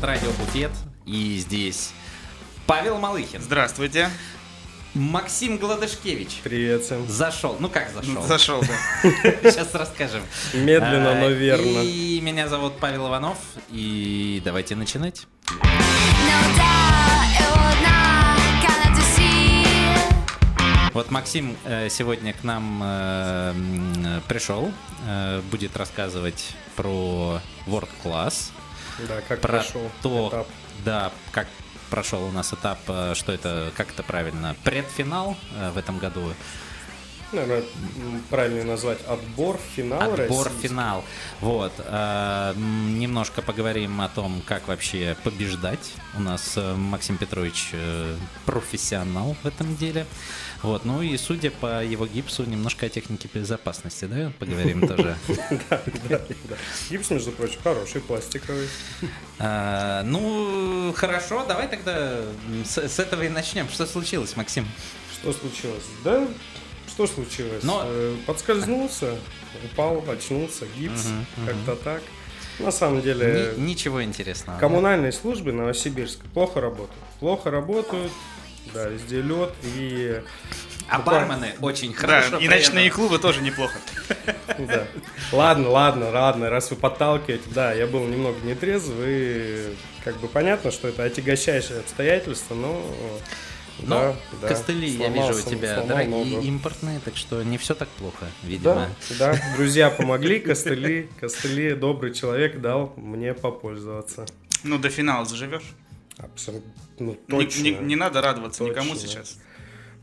подкаст «Радио Буфет». И здесь Павел Малыхин. Здравствуйте. Максим Гладышкевич. Привет всем. Зашел. Ну как зашел? Зашел, да. Сейчас расскажем. Медленно, но А, верно. И меня зовут Павел Иванов. И давайте начинать. Вот Максим э, сегодня к нам э, пришел. э, Будет рассказывать про World Class. Да, как про прошел то, этап. да, как прошел у нас этап, э, что это, как это правильно, предфинал э, в этом году, Наверное, правильно назвать отбор, финал отбор, российский. финал. Вот, э, немножко поговорим о том, как вообще побеждать. У нас Максим Петрович профессионал в этом деле. Вот, ну и судя по его гипсу, немножко о технике безопасности, да, поговорим тоже. Да, да, да. Гипс, между прочим, хороший, пластиковый. А, Ну, хорошо, давай тогда с, этого и начнем. Что случилось, Максим? Что случилось? Да, что случилось? Но- Э, Подскользнулся, упал, очнулся, гипс, как-то так. На самом деле, Ни- ничего интересного. да? коммунальные службы Новосибирска плохо работают. Плохо работают, да, везде лед и... А бармены очень Да, хорошо. и при ночные клубы тоже неплохо. Да. Ладно, ладно, ладно, раз вы подталкиваете, да, я был немного нетрезв, и как бы понятно, что это отягощающее обстоятельство, но... Но да, да, костыли, я вижу, у тебя сломал дорогие, ногу. импортные, так что не все так плохо, видимо. Да, да, друзья помогли, костыли, костыли, добрый человек дал мне попользоваться. Ну, до финала заживешь. Абсолютно, ну, Не, точно. не- не надо радоваться никому Точно. сейчас.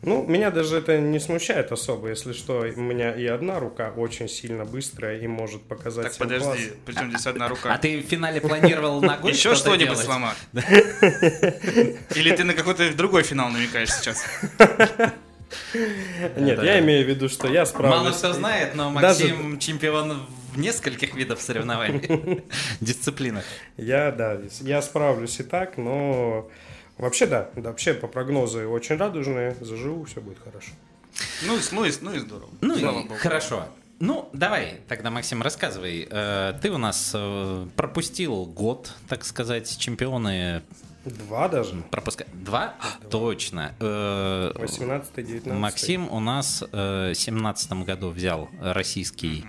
Ну, меня даже это не смущает особо, если что, у меня и одна рука очень сильно быстрая и может показать Так, всем подожди, класс. причем здесь одна А рука. ты в финале планировал ногой Еще что-нибудь сломать? Или ты на какой-то другой финал намекаешь сейчас? Нет, я имею в виду, что я справлюсь. Мало кто знает, но Максим чемпион в нескольких видов соревнований, дисциплинах. Я, да, я справлюсь и так, но вообще да, да, вообще по прогнозу очень радужные, заживу, все будет хорошо. Ну, и с- ну, и, ну и здорово. Ну и богу. хорошо. Ну, давай, тогда, Максим, рассказывай. Э, Ты у нас э, пропустил год, так сказать, чемпионы Два даже, пропуска... Два? Точно. Э, 18-19. Максим у нас э, в 17 году взял российский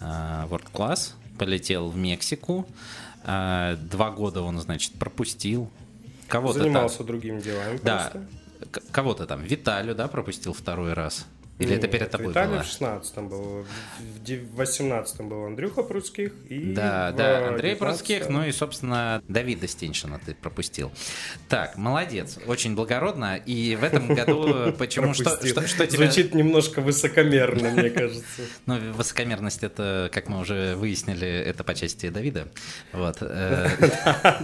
э, World Class, полетел в Мексику. Э, Два года он, значит, пропустил. Кого-то там... занимался другими делами Да. просто. Кого-то там. Виталю, да, пропустил второй раз? Или это Нет, перед тобой Виталий было? в 16 был, в дев- в 18 был Андрюха Прудских и Да, да, Андрей 19-м Прудских, ну и, собственно, Давида Стеншина ты пропустил. Так, молодец, очень благородно. И в этом году почему что, что, что тебя... Звучит немножко высокомерно, мне кажется. Ну, высокомерность это, как мы уже выяснили, это по части Давида. Вот. э,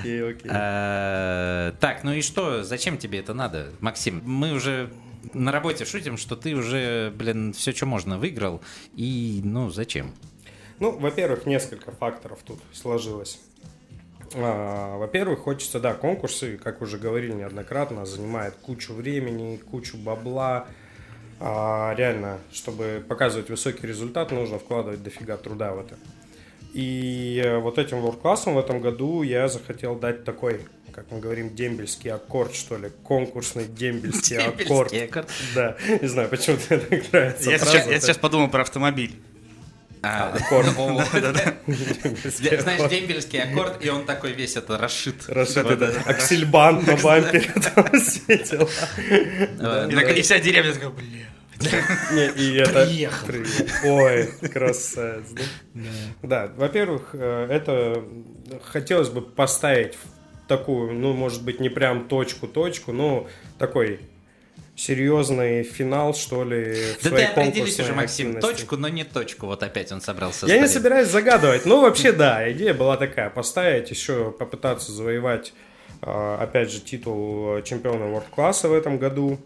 Окей, окей. э, Так, ну и что, зачем тебе это надо, Максим? Мы уже на работе шутим, что ты уже, блин, все, что можно, выиграл. И, ну, зачем? Ну, во-первых, несколько факторов тут сложилось. А, Во-первых, хочется, да, конкурсы, как уже говорили неоднократно, занимает кучу времени, кучу бабла. А, Реально, чтобы показывать высокий результат, нужно вкладывать дофига труда в это. И э, вот этим World классом в этом году я захотел дать такой, как мы говорим, дембельский аккорд, что ли, конкурсный дембельский аккорд. Дембельский аккорд. Да, не знаю, почему так нравится Я фраза, сейчас, я сейчас подумал про автомобиль. А, аккорд. ну, дембельский Знаешь, аккорд. дембельский аккорд, и он такой весь это расшит. Расшитый, да. Аксельбан на бампере там. Э, И, вся деревня такая, бля. Не, и это... Приехал. Ой, красавец, да? Да, во-первых, э, это хотелось бы поставить в такую, ну, может быть, не прям точку-точку, но такой серьезный финал, что ли, в Да ты определись уже, Максим, активности. точку, но не точку. Вот опять он собрался Я не собираюсь загадывать, но вообще да, идея была такая, поставить еще, попытаться завоевать, э, опять же, титул чемпиона World класса в этом году.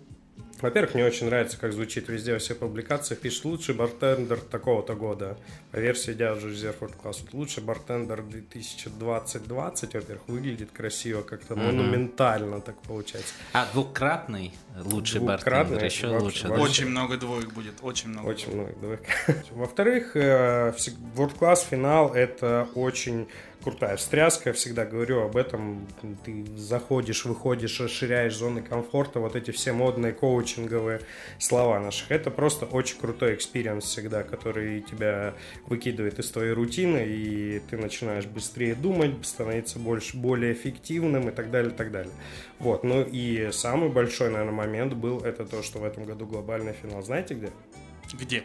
Во-первых, мне очень нравится, как звучит везде во всех публикациях. Пишет лучший бартендер такого-то года. По версии Диаджо Резерв World Class. Лучший бартендер 2020-20, во-первых, выглядит красиво, как-то монументально так получается. А, двукратный лучший Двукратный, бартендер, еще вообще- лучше. вообще. Очень много двоек будет, очень много. Очень много. давай. Во-вторых, э, World Class финал это очень крутая встряска, я всегда говорю об этом. Ты заходишь, выходишь, расширяешь зоны комфорта, вот эти все модные коучинговые слова наших. Это просто очень крутой experience всегда, который тебя выкидывает из твоей рутины, и ты начинаешь быстрее думать, становиться больше, более эффективным и так далее, и так далее. Вот, ну и самый большой, наверное, момент был это то, что в этом году глобальный финал, знаете где? Где?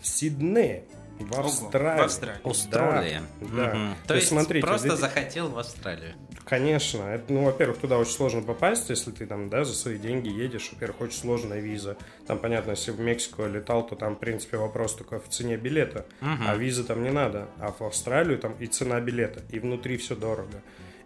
В Сиднее. В Австралии. в Австралии. Австралия. Да. да. То, То есть, есть смотрите, просто здесь- захотел в Австралию. Конечно. Это, ну, во-первых, туда очень сложно попасть, если ты там, да, за свои деньги едешь. Во-первых, очень сложная виза. Там, понятно, если в Мексику летал, то там, в принципе, вопрос только в цене билета. А визы там не надо. А в Австралию там и цена билета, и внутри все дорого.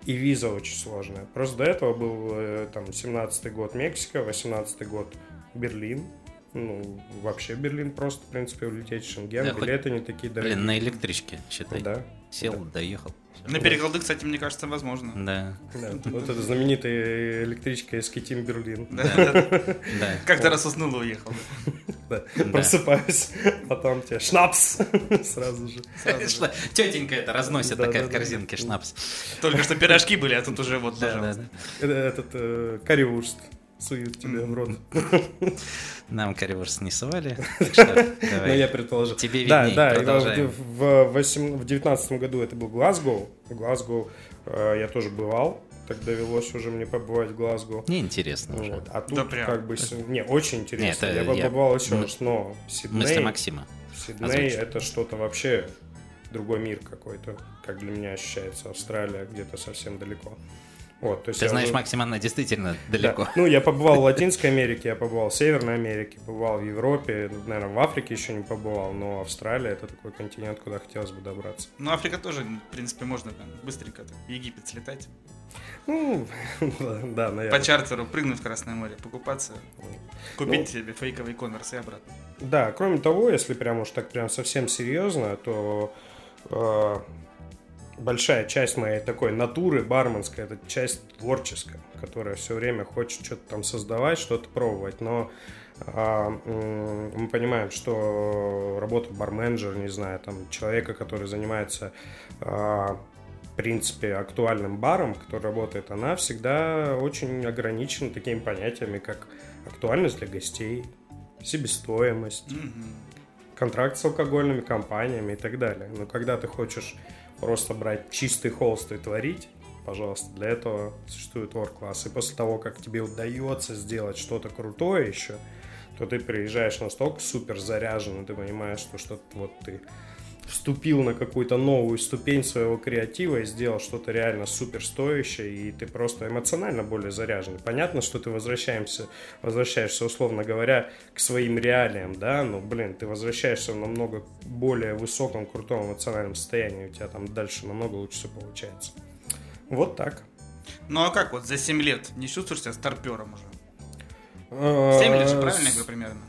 И виза очень сложная. Просто до этого был э, там 17-й год Мексика, 18-й год Берлин. Ну, вообще Берлин просто, в принципе, улететь в Шенген. Да, хоть- Билеты не такие дорогие. Блин, на электричке, считай. Да. Сел, доехал. На переголды, кстати, мне кажется, возможно. Да, Да, вот эта знаменитая электричка из Китим Берлин. Да, да, да. да. Как-то раз уснул и уехал. Да. Просыпаюсь, потом тебе шнапс сразу же. Тетенька это разносит Да, такая да, в да. корзинке шнапс. Только что пирожки были, а тут уже вот, Да, да, пожалуйста. да. Э, Этот э, кариурст суют тебе в рот. Нам кариворс не совали. так что Ну, я предположил. Тебе Да, видней, да, продолжаем. в, в, восем- в 19 году это был Глазго. Глазго э, я тоже бывал. Так довелось уже мне побывать в Глазго. Неинтересно уже. Вот. А тут Да прям. как бы... Не, очень интересно. Нет, я я- побывал еще мы- раз, но Мысли Сидней... Максима. Сидней Озвучь. это что-то вообще другой мир какой-то, как для меня ощущается Австралия где-то совсем далеко. Вот, то есть Ты я знаешь, уже- Максим, она действительно Да. далеко. Ну, я побывал в Латинской Америке, я побывал в Северной Америке, побывал в Европе, наверное, в Африке еще не побывал, но Австралия это такой континент, куда хотелось бы добраться. Ну, Африка тоже, в принципе, можно там быстренько так, в Египет слетать. Ну, да, По наверное. чартеру прыгнуть в Красное море, покупаться, купить Ну. себе фейковый конверс и обратно. Да, кроме того, если прям уж так прям совсем серьезно, то э, большая часть моей такой натуры барменской, это часть творческая, которая все время хочет что-то там создавать, что-то пробовать, но а, мы понимаем, что работа барменджера, не знаю, там человека, который занимается а, в принципе актуальным баром, который работает, она всегда очень ограничена такими понятиями, как актуальность для гостей, себестоимость, Мгм. контракт с алкогольными компаниями и так далее. Но когда ты хочешь просто брать чистый холст и творить, пожалуйста, для этого существует work-класс. И после того, как тебе удается сделать что-то крутое еще, то ты приезжаешь настолько супер заряженный, ты понимаешь, что что-то вот ты вступил на какую-то новую ступень своего креатива и сделал что-то реально супер стоящее, и ты просто эмоционально более заряжен. Понятно, что ты возвращаемся, возвращаешься, условно говоря, к своим реалиям, да, но, блин, ты возвращаешься в намного более высоком, крутом эмоциональном состоянии, у тебя там дальше намного лучше все получается. Вот так. Ну а как вот за 7 лет не чувствуешь себя старпером уже? 7 7 лет же, правильно я говорю примерно?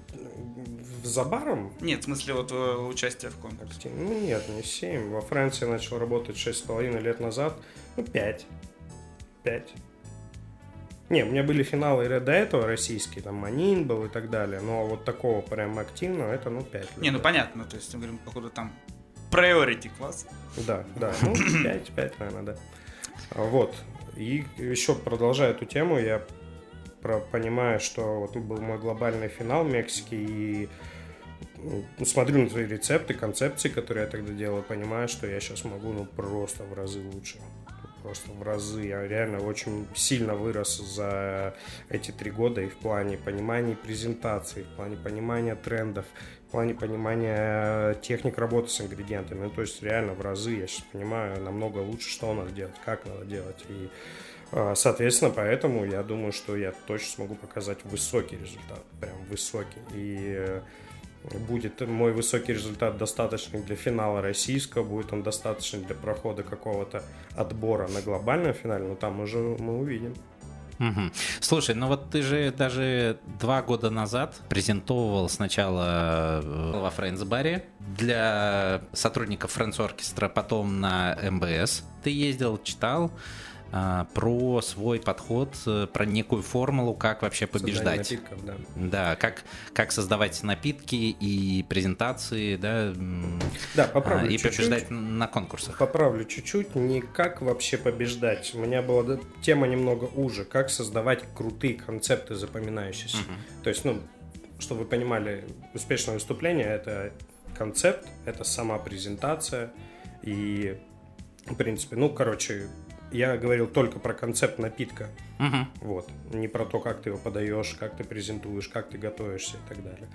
За баром? Нет, в смысле вот э, участие в конкурсе. Ну нет, не 7. Во Франции я начал работать 6,5 лет назад. Ну, 5. 5. Не, у меня были финалы до этого российские, там Манин был и так далее, но вот такого прям активного, это ну 5 лет. Не, ну понятно, то есть мы говорим, походу там priority класс. Да, да, ну 5, 5, наверное, да. А, Вот, и еще продолжая эту тему, я про- понимаю, что вот был мой глобальный финал в Мексике, и смотрю на свои рецепты, концепции, которые я тогда делал, понимаю, что я сейчас могу ну просто в разы лучше. Просто в разы. Я реально очень сильно вырос за эти три года и в плане понимания презентации, в плане понимания трендов, в плане понимания техник работы с ингредиентами. Ну, то есть реально в разы я сейчас понимаю намного лучше, что надо делать, как надо делать. И, э, соответственно, поэтому я думаю, что я точно смогу показать высокий результат. Прям высокий. И э, будет мой высокий результат достаточный для финала российского, будет он достаточный для прохода какого-то отбора на глобальном финале, но там уже мы увидим. Мгм. Слушай, ну вот ты же даже два года назад презентовал сначала э, во Френдсбаре для сотрудников Френдс Оркестра, потом на МБС ты ездил, читал. А, про свой подход, э, про некую формулу, как вообще Создание побеждать. напитков, да. Да, как, как создавать напитки и презентации, да, Да, а, поправлю и чуть-чуть. побеждать на конкурсах. Поправлю чуть-чуть, не как вообще побеждать. У меня была тема немного уже, как создавать крутые концепты запоминающиеся. То есть, ну, чтобы вы понимали, успешное выступление это концепт, это сама презентация и, в принципе, ну, короче, я говорил только про концепт напитка, Мгм. вот, не про то, как ты его подаешь, как ты презентуешь, как ты готовишься и так далее.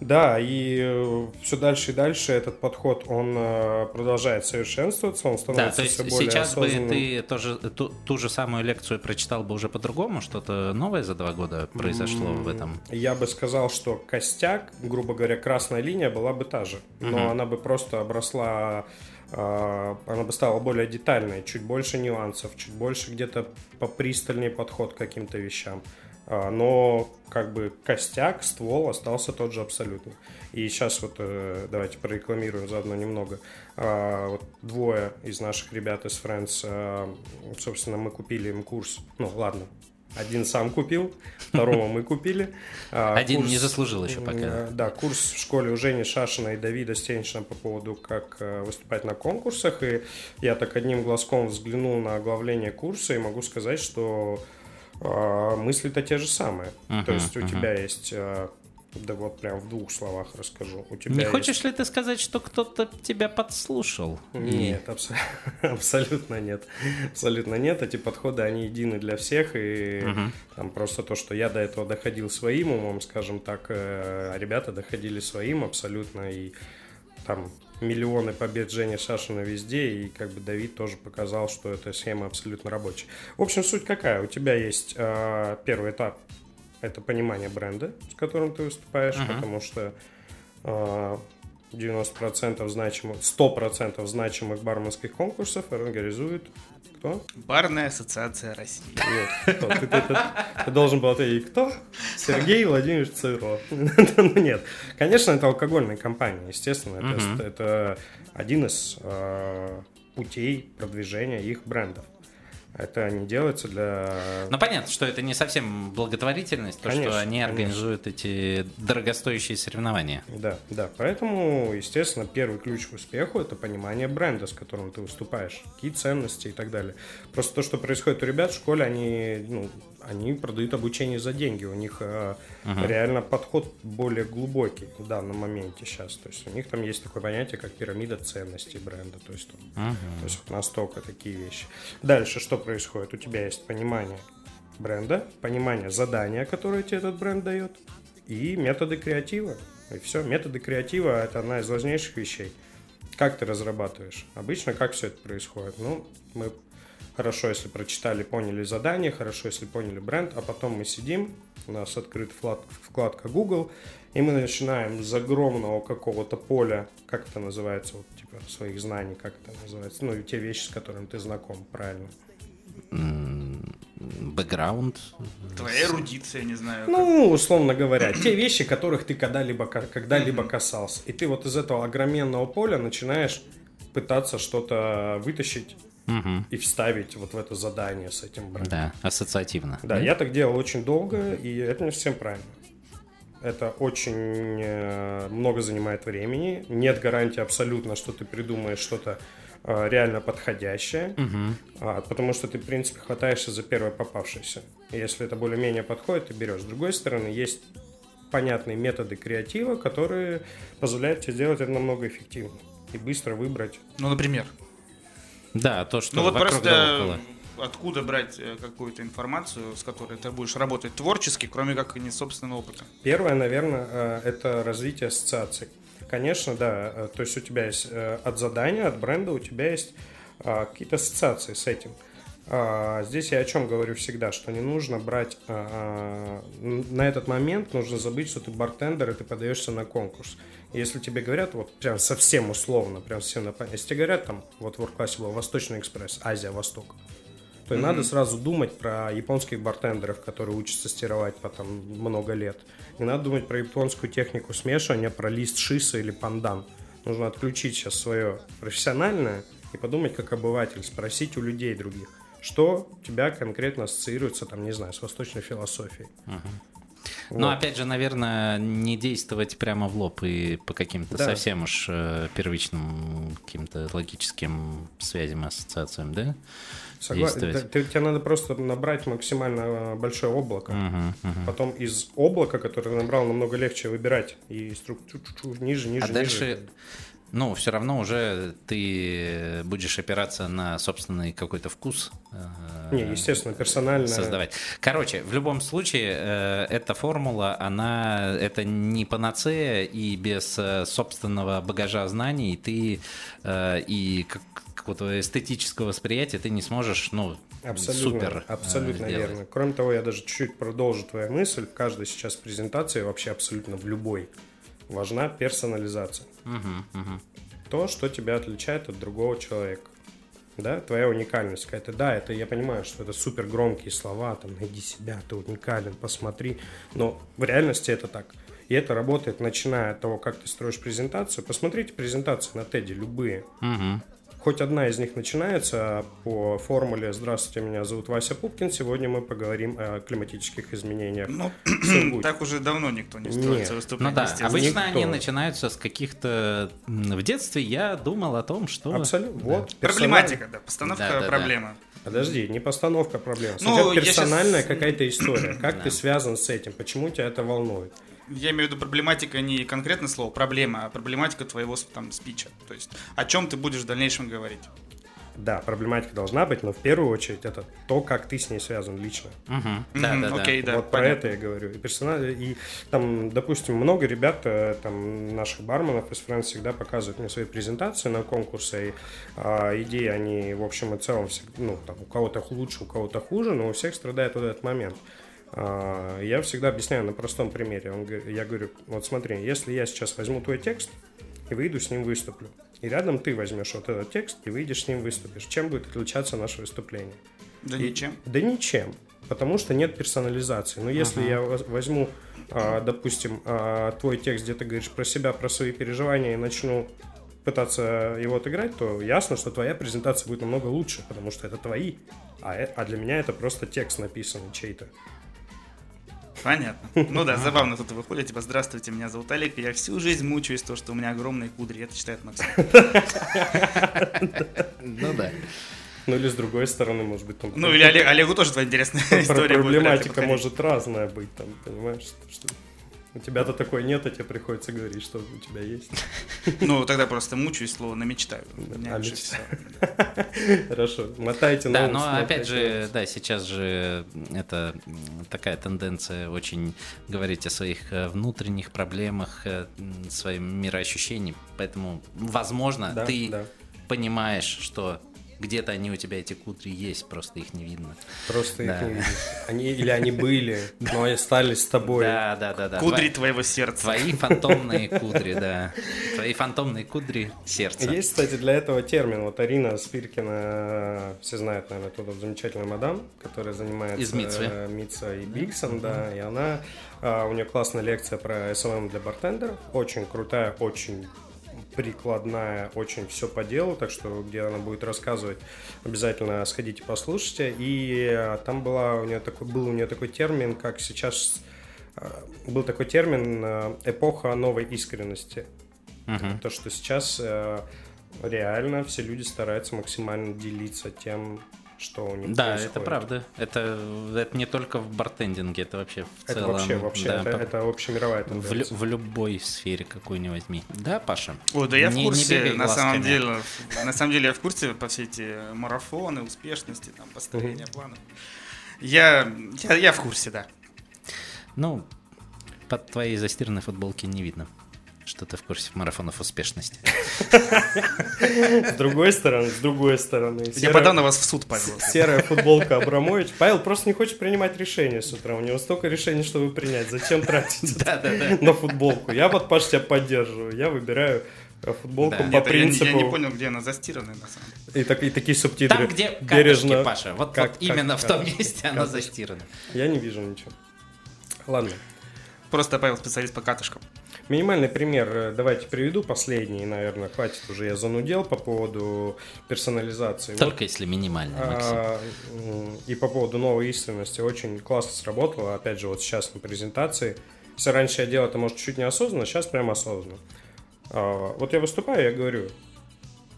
Да, и все дальше и дальше этот подход, он э, продолжает совершенствоваться, он Да, становится то есть все более сейчас бы осознанным. ты тоже ту, ту же самую лекцию прочитал бы уже по-другому, что-то новое за два года произошло в этом. Я бы сказал, что костяк, грубо говоря, красная линия была бы та же, но Мгм. она бы просто обросла, э, она бы стала более детальной, чуть больше нюансов, чуть больше где-то попристальнее подход к каким-то вещам. А, Но как бы костяк, ствол остался тот же абсолютно. И сейчас вот э, давайте прорекламируем заодно немного. А, Вот двое из наших ребят из Friends, а, собственно, мы купили им курс. Ну, ладно, один сам купил, второго мы купили. А, Один курс- не заслужил еще пока. Э, Да, курс в школе у Жени Шашина и Давида Стенчина по поводу, как э, выступать на конкурсах. И я так одним глазком взглянул на оглавление курса и могу сказать, что э, мысли-то те же самые. То есть у тебя есть... да вот прям в двух словах расскажу. У тебя Не есть- хочешь ли ты сказать, что кто-то тебя подслушал? Нет, абс- абсолютно нет. Абсолютно нет. Эти подходы, они едины для всех. И Мгм. там просто то, что я до этого доходил своим умом, скажем так, э, а ребята доходили своим абсолютно. И там миллионы побед Жени Шашина везде. И как бы Давид тоже показал, что эта схема абсолютно рабочая. В общем, суть какая? У тебя есть э, первый этап. Это понимание бренда, с которым ты выступаешь, Мгм. потому что э, 90% значимых, 100% значимых барменских конкурсов организует кто? Барная ассоциация России. Нет, кто? Ты, ты- ты- ты должен был ответить, кто? Сергей Владимирович Цыро. Ну, Нет, конечно, это алкогольная компания, естественно. Это, один из э, путей продвижения их брендов. Это не делается для... Ну, понятно, что это не совсем благотворительность, то, Конечно, что они конечно. организуют эти дорогостоящие соревнования. Да, да. Поэтому, естественно, первый ключ к успеху это понимание бренда, с которым ты выступаешь, какие ценности и так далее. Просто то, что происходит у ребят в школе, они, ну, они продают обучение за деньги. У них э, реально подход более глубокий в данном моменте сейчас. То есть у них там есть такое понятие, как пирамида ценностей бренда. То есть, там, Мгм. то есть настолько такие вещи. Дальше что происходит? У тебя есть понимание бренда, понимание задания, которое тебе этот бренд дает, и методы креатива. И все, методы креатива это одна из важнейших вещей. Как ты разрабатываешь? Обычно как все это происходит? Ну, мы хорошо, если прочитали, поняли задание, хорошо, если поняли бренд, а потом мы сидим, у нас открыт вклад- вкладка Google, и мы начинаем с огромного какого-то поля, как это называется, вот, типа, своих знаний, как это называется, ну, и те вещи, с которыми ты знаком, правильно. Бэкграунд. Твоя эрудиция, не знаю. как- Ну, условно говоря, те вещи, которых ты когда-либо когда-либо касался. И ты вот из этого огроменного поля начинаешь пытаться что-то вытащить Мгм. и вставить вот в это задание с этим брендом. Да, ассоциативно. Да, я так делал очень долго, и это не совсем правильно. Это очень э, много занимает времени. Нет гарантии абсолютно, что ты придумаешь что-то э, реально подходящее. А, потому что ты, в принципе, хватаешься за первое попавшееся. И Если это более-менее подходит, ты берешь. С другой стороны, есть понятные методы креатива, которые позволяют тебе сделать это намного эффективнее и быстро выбрать. Ну, например. Да, то, что Ну вот да просто около. откуда брать э, какую-то информацию, с которой ты будешь работать творчески, кроме как не собственного опыта? Первое, наверное, э, это развитие ассоциаций. Конечно, да, э, то есть у тебя есть от задания, от бренда, у тебя есть какие-то ассоциации с этим. А, Здесь я о чем говорю всегда, что не нужно брать а, н- на этот момент, нужно забыть, что ты бартендер и ты подаешься на конкурс. Если тебе говорят, вот прям совсем условно, прям совсем на если тебе говорят там, вот в классе был Восточный экспресс, Азия, Восток, то и надо сразу думать про японских бартендеров, которые учатся стировать потом много лет. Не надо думать про японскую технику смешивания, про лист шиса или пандан. Нужно отключить сейчас свое профессиональное и подумать как обыватель, спросить у людей других. Что у тебя конкретно ассоциируется, там, не знаю, с восточной философией. Но Вот. опять же, наверное, не действовать прямо в лоб и по каким-то Да. совсем уж э, первичным каким-то логическим связям и ассоциациям, да? Согласен. Ты- тебе надо просто набрать максимально э, большое облако. Мгм, мгм. Потом из облака, которое ты набрал, намного легче выбирать. И структуру ниже, ниже, А ниже. дальше, ну, все равно уже ты будешь опираться на собственный какой-то вкус. э, Не, естественно, персонально. создавать. Короче, в любом случае, э, эта формула, она, это не панацея, и без э, собственного багажа знаний ты э, и как- какого-то эстетического восприятия ты не сможешь, ну, Абсолютно, супер э, абсолютно сделать. верно. Кроме того, я даже чуть-чуть продолжу твою мысль. В каждой сейчас презентации, вообще абсолютно в любой, важна персонализация. Мгм, мгм. То, что тебя отличает от другого человека. Да, твоя уникальность какая-то. Да, это я понимаю, что это супер громкие слова, там, найди себя, ты уникален, посмотри. Но в реальности это так. И это работает, начиная от того, как ты строишь презентацию. Посмотрите презентации на TED, любые. Мгм. Хоть одна из них начинается по формуле «Здравствуйте, меня зовут Вася Пупкин, сегодня мы поговорим о климатических изменениях». Ну, Сургуте». так уже давно никто не строится Ну выступление. да, естественно. обычно Никто. они начинаются с каких-то... В детстве я думал о том, что... Абсолютно. Вот. Проблематика, да, постановка Да, да, да. проблемы. Подожди, не постановка проблем. Ну, Сначала персональная щас- какая-то история. Как ты связан с этим? Почему тебя это волнует? Я имею в виду проблематика не конкретно слово проблема, а проблематика твоего там спича. То есть о чем ты будешь в дальнейшем говорить. Да, проблематика должна быть, но в первую очередь это то, как ты с ней связан лично. Мгм. Да, Мгм, да, да. Окей, да. вот про понятно. это я говорю. И персонально, и там, допустим, много ребят, э, там, наших барменов из Friends всегда показывают мне свои презентации на конкурсы, и а, идеи они, в общем и целом, ну, там, у кого-то лучше, у кого-то хуже, но у всех страдает вот этот момент. А, я всегда объясняю на простом примере. Он я говорю, вот смотри, если я сейчас возьму твой текст и выйду с ним выступлю, и рядом ты возьмешь вот этот текст и выйдешь с ним выступишь, чем будет отличаться наше выступление? Да И- ничем. Да ничем, потому что нет персонализации. Но если я воз- возьму, а, допустим, а, твой текст, где ты говоришь про себя, про свои переживания, и начну пытаться его отыграть, то ясно, что твоя презентация будет намного лучше, потому что это твои, а, э- а для меня это просто текст написанный чей-то. Понятно. Ну да, забавно тут выходит, типа, здравствуйте, меня зовут Олег, и я всю жизнь мучаюсь, то, что у меня огромные кудри. Это читает Максим. Ну да. Ну или с другой стороны, может быть, там... Ну или Олег- Олегу тоже твоя интересная история проблематика может разная быть, там, понимаешь, что у тебя-то такой нет, а тебе приходится говорить, что у тебя есть. Ну, тогда просто мучаюсь, слово намечтаю. У меня А. Хорошо, мотайте на Да, но опять же, да, сейчас же это такая тенденция очень говорить о своих э, внутренних проблемах, э, м, своим мироощущением. Поэтому, возможно, ты понимаешь, что где-то они у тебя эти кудри есть, просто их не видно. Просто Да. их не видишь. Они, или они были, но и остались с тобой. Да, да, да, да. Кудри Тва- твоего сердца. Твои фантомные кудри, да. Твои фантомные кудри сердца. Есть, кстати, для этого термин. Вот Арина Спиркина, все знают, наверное, тот вот замечательный мадам, которая занимается Из Митсвы. э, Митса и Биксом, да, и она, а, у нее классная лекция про SMM для бартендеров, очень крутая, очень прикладная, очень все по делу, так что где она будет рассказывать, обязательно сходите послушайте. И э, там была у нее такой, был у нее такой термин, как сейчас э, был такой термин э, эпоха новой искренности. Мгм. То, что сейчас реально все люди стараются максимально делиться тем, что у них Да, происходит. это правда. Это, это не только в бартендинге, это вообще в Это целом. вообще, вообще, да, это, по- это общемировая в, тенденция. лю- в любой сфере какой ни возьми. Да, Паша? Ой, да я в Не- не курсе, бегай на самом деле, на самом деле я в курсе по все эти марафоны, успешности, там, построения планов. Я, я, я в курсе, да. Ну, под твоей застиранной футболки не видно, что ты в курсе марафонов успешности. С другой стороны, с другой стороны. Я подам на вас в суд, Павел. Серая футболка Абрамович. Павел просто не хочет принимать решения с утра. У него столько решений, чтобы принять. Зачем тратить на футболку? Я вот, Паш, тебя поддерживаю. Я выбираю э, футболку Да. по Нет, я, не- принципу... я не понял, где она застиранная, на самом деле. И, так- и такие субтитры. Там, где бережно. катышки, Паша. Вот, Как- вот как именно в том месте она Катышки. застирана. Я не вижу ничего. Ладно. Просто Павел специалист по катышкам. Минимальный пример, э, давайте приведу последний, наверное, хватит уже, я занудел по поводу персонализации. Вот, Только если минимальный, Максим. а, И по поводу новой истинности очень классно сработало. Опять же, вот сейчас на презентации. Если раньше я делал это, может, чуть неосознанно, сейчас прям осознанно. А, Вот я выступаю, я говорю,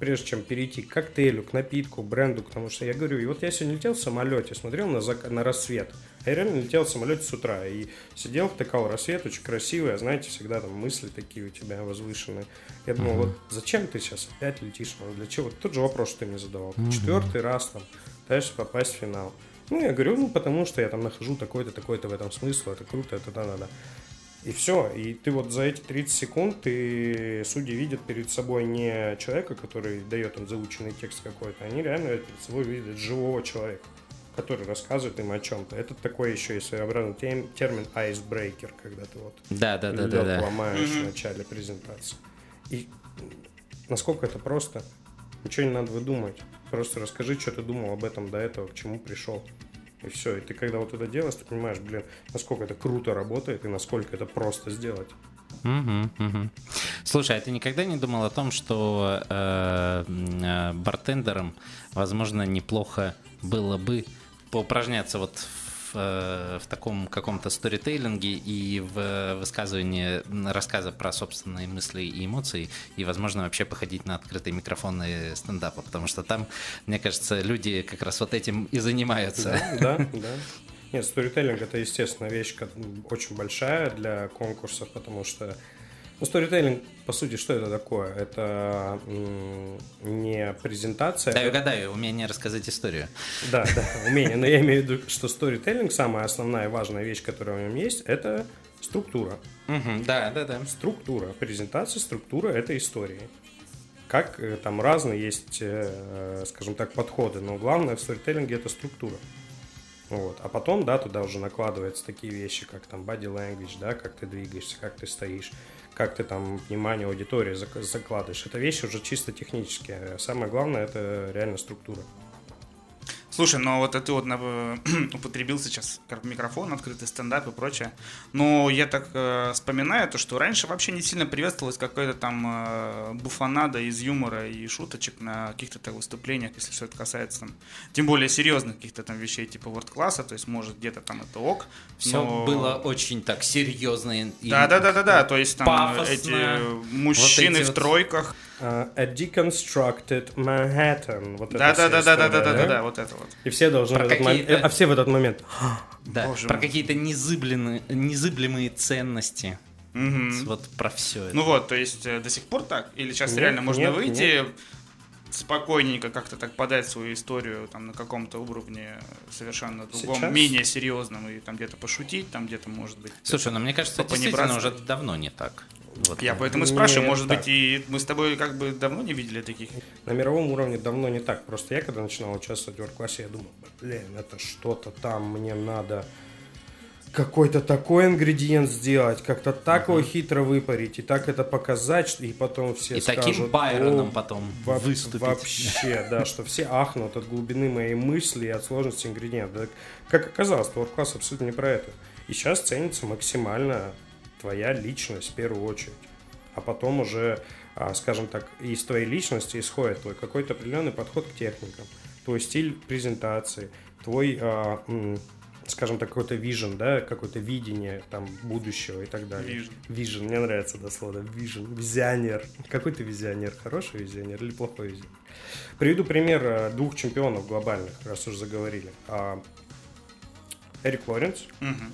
прежде чем перейти к коктейлю, к напитку, бренду, потому что я говорю, и вот я сегодня летел в самолете, смотрел на, зак- на рассвет. А я реально летел в самолете с утра и сидел, втыкал рассвет, очень красивый, а знаете, всегда там мысли такие у тебя возвышенные. Я думал, вот зачем ты сейчас опять летишь? Ну, Для чего? Тот же вопрос, что ты мне задавал. Четвертый раз там пытаешься попасть в финал. Ну, я говорю, ну, потому что я там нахожу такой-то, такой-то в этом смысл, это круто, это да-да-да. И все. И ты вот за эти 30 секунд, ты, судьи видят перед собой не человека, который дает им заученный текст какой-то, они реально перед собой видят живого человека, который рассказывает им о чем-то. Это такой еще и своеобразный тем- термин icebreaker, когда ты вот Да, да, да, да, да. ломаешь в начале презентации. И насколько это просто, ничего не надо выдумать. Просто расскажи, что ты думал об этом до этого, к чему пришел. И все. И ты когда вот это делаешь, ты понимаешь, блин, насколько это круто работает и насколько это просто сделать. Мгм, мгм. Слушай, а ты никогда не думал о том, что э, э, бартендерам, возможно, неплохо было бы поупражняться вот в, э, в таком каком-то сторитейлинге и в высказывании рассказа про собственные мысли и эмоции, и, возможно, вообще походить на открытые микрофоны стендапа, потому что там, мне кажется, люди как раз вот этим и занимаются. Да, да. Нет, сторителлинг это, естественно, вещь очень большая для конкурсов, потому что ну, сторителлинг, по сути, что это такое? Это не презентация. Дай это- угадаю, умение рассказать историю. Да, да, умение. Но я имею в виду, что сторителлинг, самая основная и важная вещь, которая в нем есть, это структура. Да, да, да. Структура. Презентация, структура – это истории. Как э, там разные есть, э, скажем так, подходы, но главное в сторителлинге – это структура. Вот. А потом, да, туда уже накладываются такие вещи, как там body language, да, как ты двигаешься, как ты стоишь, как ты там внимание аудитории зак- закладываешь. Это вещи уже чисто технические. Самое главное – это реально структура. Слушай, ну вот ты вот на- употребил сейчас микрофон, открытый стендап и прочее. Но я так э, вспоминаю то, что раньше вообще не сильно приветствовалась какая-то там э, буфанада из юмора и шуточек на каких-то так выступлениях, если все это касается там, тем более серьезных каких-то там вещей типа ворд-класса, то есть может где-то там это ок. Все но- было очень так серьезно. и- Да, да, да, да, да. То есть там Пафосно. эти мужчины Вот эти в вот- тройках. А, A deconstructed Manhattan. Вот Да, эта да, вся да, да, да, история, да, да, да, вот это вот. И все должны Про в этот момент... какие-то- А все в этот момент... Да, Боже про какие-то незыблемые, незыблемые ценности. Мгм. Вот про все это. Ну вот, то есть э, до сих пор так? Или сейчас Нет, реально можно нет, выйти, спокойненько как-то так подать свою историю там на каком-то уровне совершенно другом, Сейчас? менее серьезном, и там где-то пошутить, там где-то может быть. Слушай, ну мне кажется, действительно уже давно не так. Вот. Я поэтому и Не спрашиваю, может так. быть, и мы с тобой как бы давно не видели таких. На мировом уровне давно не так. Просто я, когда начинал участвовать в классе, я думал, блин, это что-то там, мне надо какой-то такой ингредиент сделать, как-то так его хитро выпарить, и так это показать, и потом все И скажут... таким Байроном «О, потом во- выступить. Вообще, да, что все ахнут от глубины моей мысли и от сложности ингредиента. Как оказалось, класс абсолютно не про это. И сейчас ценится максимально твоя личность в первую очередь. А потом уже, а, скажем так, из твоей личности исходит твой какой-то определенный подход к техникам, твой стиль презентации, твой, а, скажем так, какой-то вижен, да, какое-то видение там будущего и так далее. Vision. Вижен, мне нравится это слово, вижен, визионер. Какой ты визионер, хороший визионер или плохой визионер? Приведу пример э, двух чемпионов глобальных, раз уж заговорили. А, Эрик Лоренс. Мгм.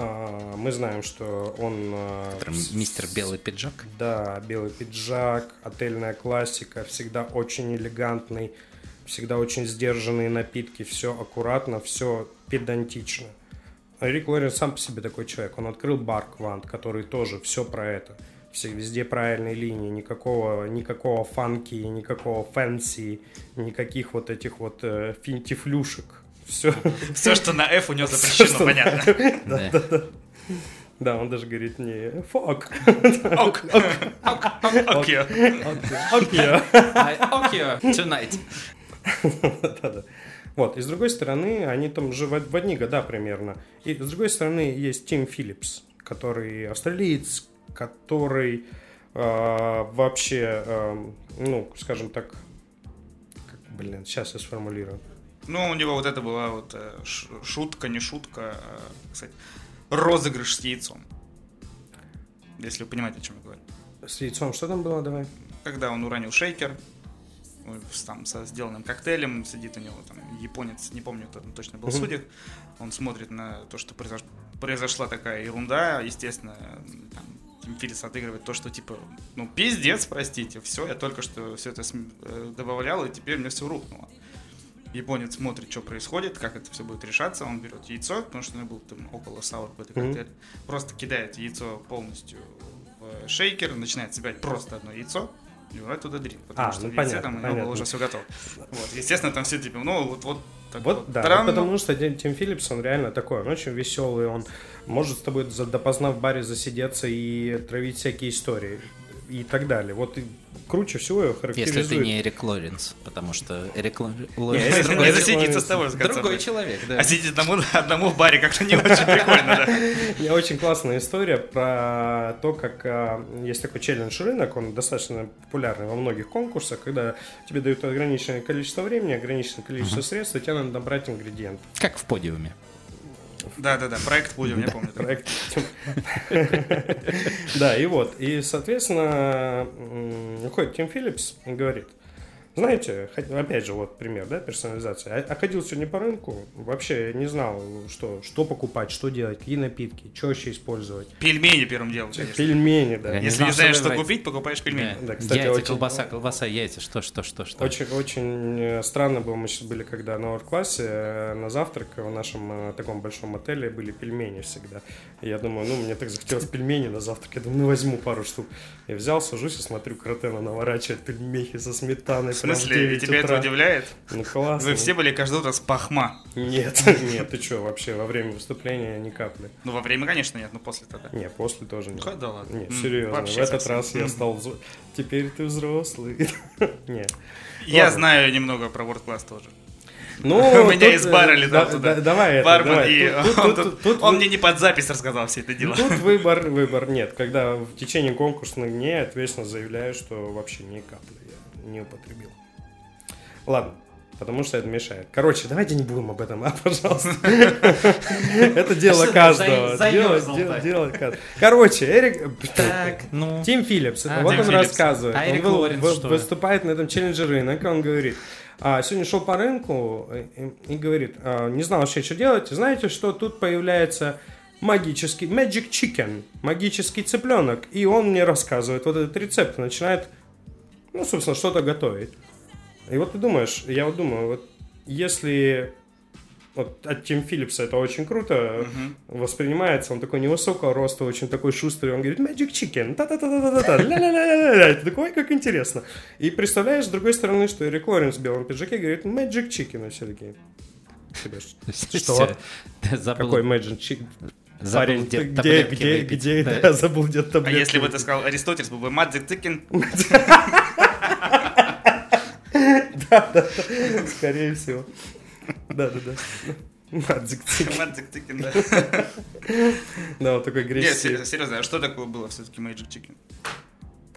А, Мы знаем, что он... а, Который Мистер Белый Пиджак. Да, белый пиджак, отельная классика, всегда очень элегантный, всегда очень сдержанные напитки, все аккуратно, все педантично. Рик Лорен сам по себе такой человек. Он открыл бар Kwānt, который тоже все про это. Все, везде правильные линии, никакого, никакого funky, никакого fancy, никаких вот этих вот э, финтифлюшек. Все. Все, что на F у него запрещено, понятно. Да. Да, он даже говорит не фок. Ок. Окей. I- Okay, tonight. Да-да. Вот, и с другой стороны, они там же в в одни года примерно. И с другой стороны, есть Тим Филлипс, который австралиец, который э, вообще, э, ну, скажем так, как, блин, сейчас я сформулирую. Ну, у него вот это была вот э, шутка, не шутка, а, кстати, розыгрыш с яйцом. Если вы понимаете, о чем я говорю. С яйцом что там было, давай? Когда он уронил шейкер, с- там со сделанным коктейлем, сидит у него там японец, не помню, кто там точно был Мгм. судья, он смотрит на то, что произош- произошла такая ерунда, естественно, там, Тим Филлипс отыгрывает то, что типа, ну, пиздец, простите, все, я только что все это э, добавлял, и теперь мне все рухнуло. Японец смотрит, что происходит, как это все будет решаться, он берет яйцо, потому что у него был там около саур этой Мгм. коктейле, просто кидает яйцо полностью в шейкер, начинает собирать просто одно яйцо, и вливает туда дрин, потому А, что ну, в яйце понятно, там понятно. было уже все готово. Вот, естественно, там все типа, ну, вот, вот так Вот, вот. да, вот потому что Тим Тим Филлипс, он реально такой, он очень веселый, он может с тобой допоздна в баре засидеться и травить всякие истории и так далее. Вот и круче всего его характеризует. Если ты не Эрик Лоренс, потому что Эрик Лоренс Эрик засидится с тобой, другой человек, да. А сидеть одному, одному в баре как-то не очень прикольно, да. У меня очень классная история про то, как а, есть такой челлендж рынок, он достаточно популярный во многих конкурсах, когда тебе дают ограниченное количество времени, ограниченное количество средств, и тебе надо набрать ингредиенты. Как в подиуме. Да-да-да, проект будем, я помню. проект. Да, и вот. И, соответственно, м, выходит Тим Филлипс и говорит, знаете, опять же, вот пример, да, персонализация. А- а ходил сегодня по рынку, вообще не знал, что, что покупать, что делать, какие напитки, что вообще использовать. Пельмени первым делом, конечно. Пельмени, да. Я не Если знал, не знаешь, что что выбрать. купить, покупаешь пельмени. Да, кстати, яйца, очень- колбаса, колбаса, яйца, что, что, что, что. Очень, очень э, странно было, мы сейчас были, когда на классе э, на завтрак в нашем э, таком большом отеле были пельмени всегда. И я думаю, ну, мне так захотелось пельмени на завтрак, я думаю, ну, возьму пару штук. Я взял, сажусь и смотрю, Кротена наворачивает пельмехи со сметаной. Смысле, и 9 тебя это утра. удивляет? Ну, классно. Вы все были утро с пахма. Нет, нет, ты что, вообще во время выступления ни капли. Ну, во время, конечно, нет, но после тогда. Не, после тоже нет. Да ладно. Не, М, серьезно, в этот раз я стал... Теперь ты взрослый. Нет. Я знаю немного про World Class тоже. Ну, Меня тут, из бара летал да- туда. да- Давай это, Бармен, давай. и Тут- тут- он, тут- тут- тут он вы- мне не под запись рассказал все это дело. Тут выбор, выбор нет. Когда в течение конкурсных дней ответственно заявляю, что вообще ни капли я не употребил. Ладно, потому что это мешает. Короче, давайте не будем об этом, а, пожалуйста. Это дело каждого. Дело каждого. Короче, Эрик... Так, ну. Тим Филлипс, А, вот он рассказывает. А Он выступает на этом челлендже рынок, он говорит, а, сегодня шел по рынку и, и говорит, а, не знал вообще, что делать. Знаете, что тут появляется магический magic chicken, магический цыпленок, и он мне рассказывает вот этот рецепт, начинает, ну, собственно, что-то готовить. И вот ты думаешь, я вот думаю, вот если вот от Тим Филлипса это очень круто воспринимается, он такой невысокого роста, очень такой шустрый, он говорит magic chicken, та-та-та-та-та-та, ля-ля-ля-ля-ля, ты такой, как интересно. И представляешь, с другой стороны, что Эрик Лоренс в белом пиджаке говорит magic chicken, и все такие, «Тебе ш- что? Какой magic chicken? забыл где где, где, где, Да. забыл где А таблетки. если бы ты сказал Аристотель, был бы Мадзик Тыкин, Скорее всего. Да-да-да. Мадзик Цик. Мадзик Тыкин, да. Да, вот такой Нет, греческий. се- серьезно, а что такое было все-таки Magic Chicken?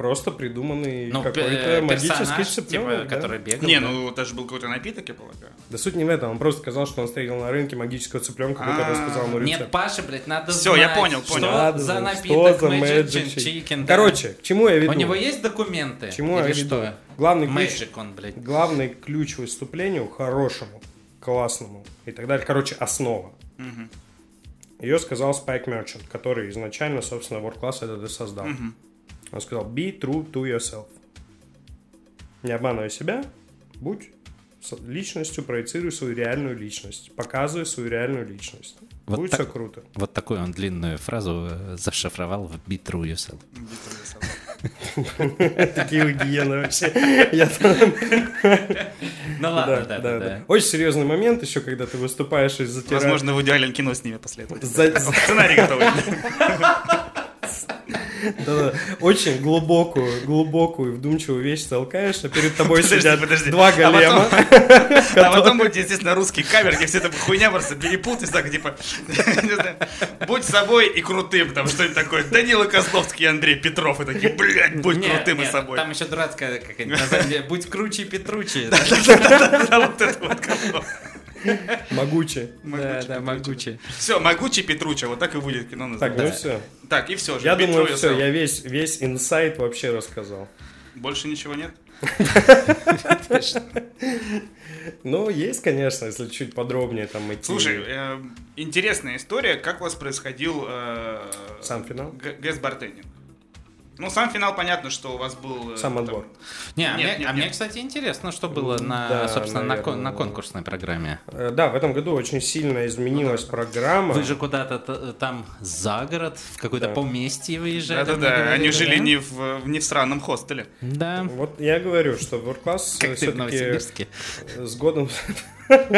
Просто придуманный Ну, какой-то э, магический цыпленок, типа, да? который бегал. Не, да. ну это же был какой-то напиток, я полагаю. Да суть не в этом, он просто сказал, что он встретил на рынке магического цыпленка, который А, рассказал ему Нет, рецепт. Паша, блядь, надо Всё, я понял, что понял. Ладно, за что напиток за Magic Magic Chicken. да. Короче, к чему я веду? У него есть документы? К чему я веду? что? Главный ключ, Magic он, блядь. главный ключ к выступлению хорошему, классному и так далее. Короче, основа. Ее сказал Spike Merchant, который изначально, собственно, World Class этот и создал. Он сказал, be true to yourself. Не обманывай себя, будь личностью, проецируй свою реальную личность, показывай свою реальную личность. Вот Будет так- все круто. Вот такую он длинную фразу э, зашифровал в Be True Yourself. Такие гиены вообще. Ну ладно, да, да, да. Очень серьезный момент еще, когда ты выступаешь и затираешь... Возможно, в идеальном кино с ними за- Сценарий готовый. Очень глубокую, глубокую и вдумчивую вещь толкаешь, а перед тобой сидят два А голема. А потом будет, естественно, русский кавер, где все эта хуйня просто перепутается, так, типа, будь собой и крутым, там что-нибудь такое. Данила Козловский и Андрей Петров, и такие, блядь, будь крутым и собой. Там еще дурацкая какая-нибудь. Будь круче Петручи. Да, вот это вот Могучий. Да, да, могучий. Все, могучий Петруча, вот так и будет кино Так, называться. ну все. Так, и все же. Я думаю, все, я весь, весь инсайт вообще рассказал. Больше ничего нет? Ну, есть, конечно, если чуть подробнее там идти. Слушай, э, интересная история, как у вас происходил э, Сам финал? г- гэс-бартендинг? Ну, сам финал, понятно, что у вас был... э, Сам там- отбор. Не, а, Нет, мне, нет, а мне, нет. кстати, интересно, что было на, Да, собственно, на, кон- на конкурсной программе. Э, Да, в этом году очень сильно изменилась программа. Вы же куда-то т- там за город, в какое-то Да. поместье выезжали. Да-да-да, они да? жили не в, не в странном хостеле. Да, Вот я говорю, что World Class как ты в все-таки Новосибирске. с годом...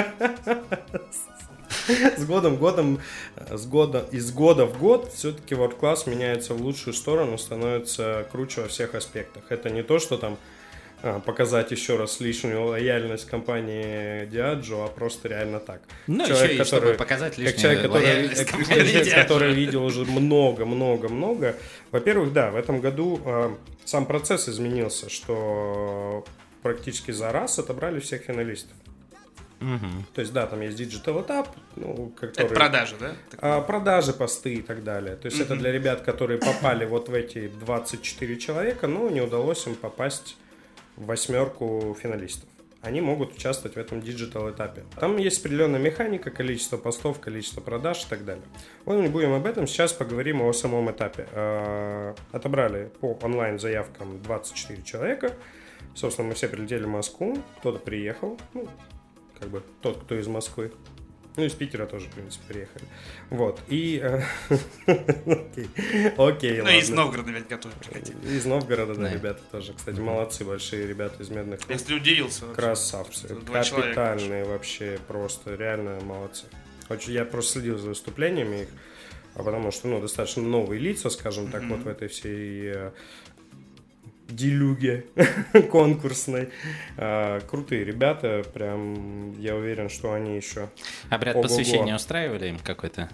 С годом, годом, с года, из года в год все-таки World Class меняется в лучшую сторону, становится круче во всех аспектах. Это не то, что там а, показать еще раз лишнюю лояльность компании Diageo, а просто реально так. Ну, Человек, еще и чтобы который- показать как лишнюю человек, который, лояльность как компании человек, Diageo. который видел уже много-много-много. Во-первых, да, в этом году э, сам процесс изменился, что практически за раз отобрали всех финалистов. Мгм. То есть, да, там есть Digital Etap, ну, который... Это продажи, да? А, продажи, посты и так далее. То есть это для ребят, которые попали вот в эти 24 человека, но не удалось им попасть в восьмерку финалистов. Они могут участвовать в этом digital этапе. Там есть определенная механика, количество постов, количество продаж и так далее. Вот мы не будем об этом, сейчас поговорим о самом этапе. А, Отобрали по онлайн заявкам 24 человека. Собственно, мы все прилетели в Москву, кто-то приехал, ну, как бы тот, кто из Москвы. Ну, из Питера тоже, в принципе, приехали. Вот, и... э, Окей, окей, Ну, и из. Новгорода ведь готовы приходить. Из Новгорода, да, ребята тоже. Кстати, молодцы, большие ребята из Медных Я, кстати, удивился. Красавцы. Капитальные вообще, просто реально молодцы. Очень, я просто следил за выступлениями их, а потому что, ну, достаточно новые лица, скажем так, вот в этой всей э, делюге конкурсной. А, крутые ребята, прям я уверен, что они еще Обряд Ого-го. посвящения устраивали им какой-то?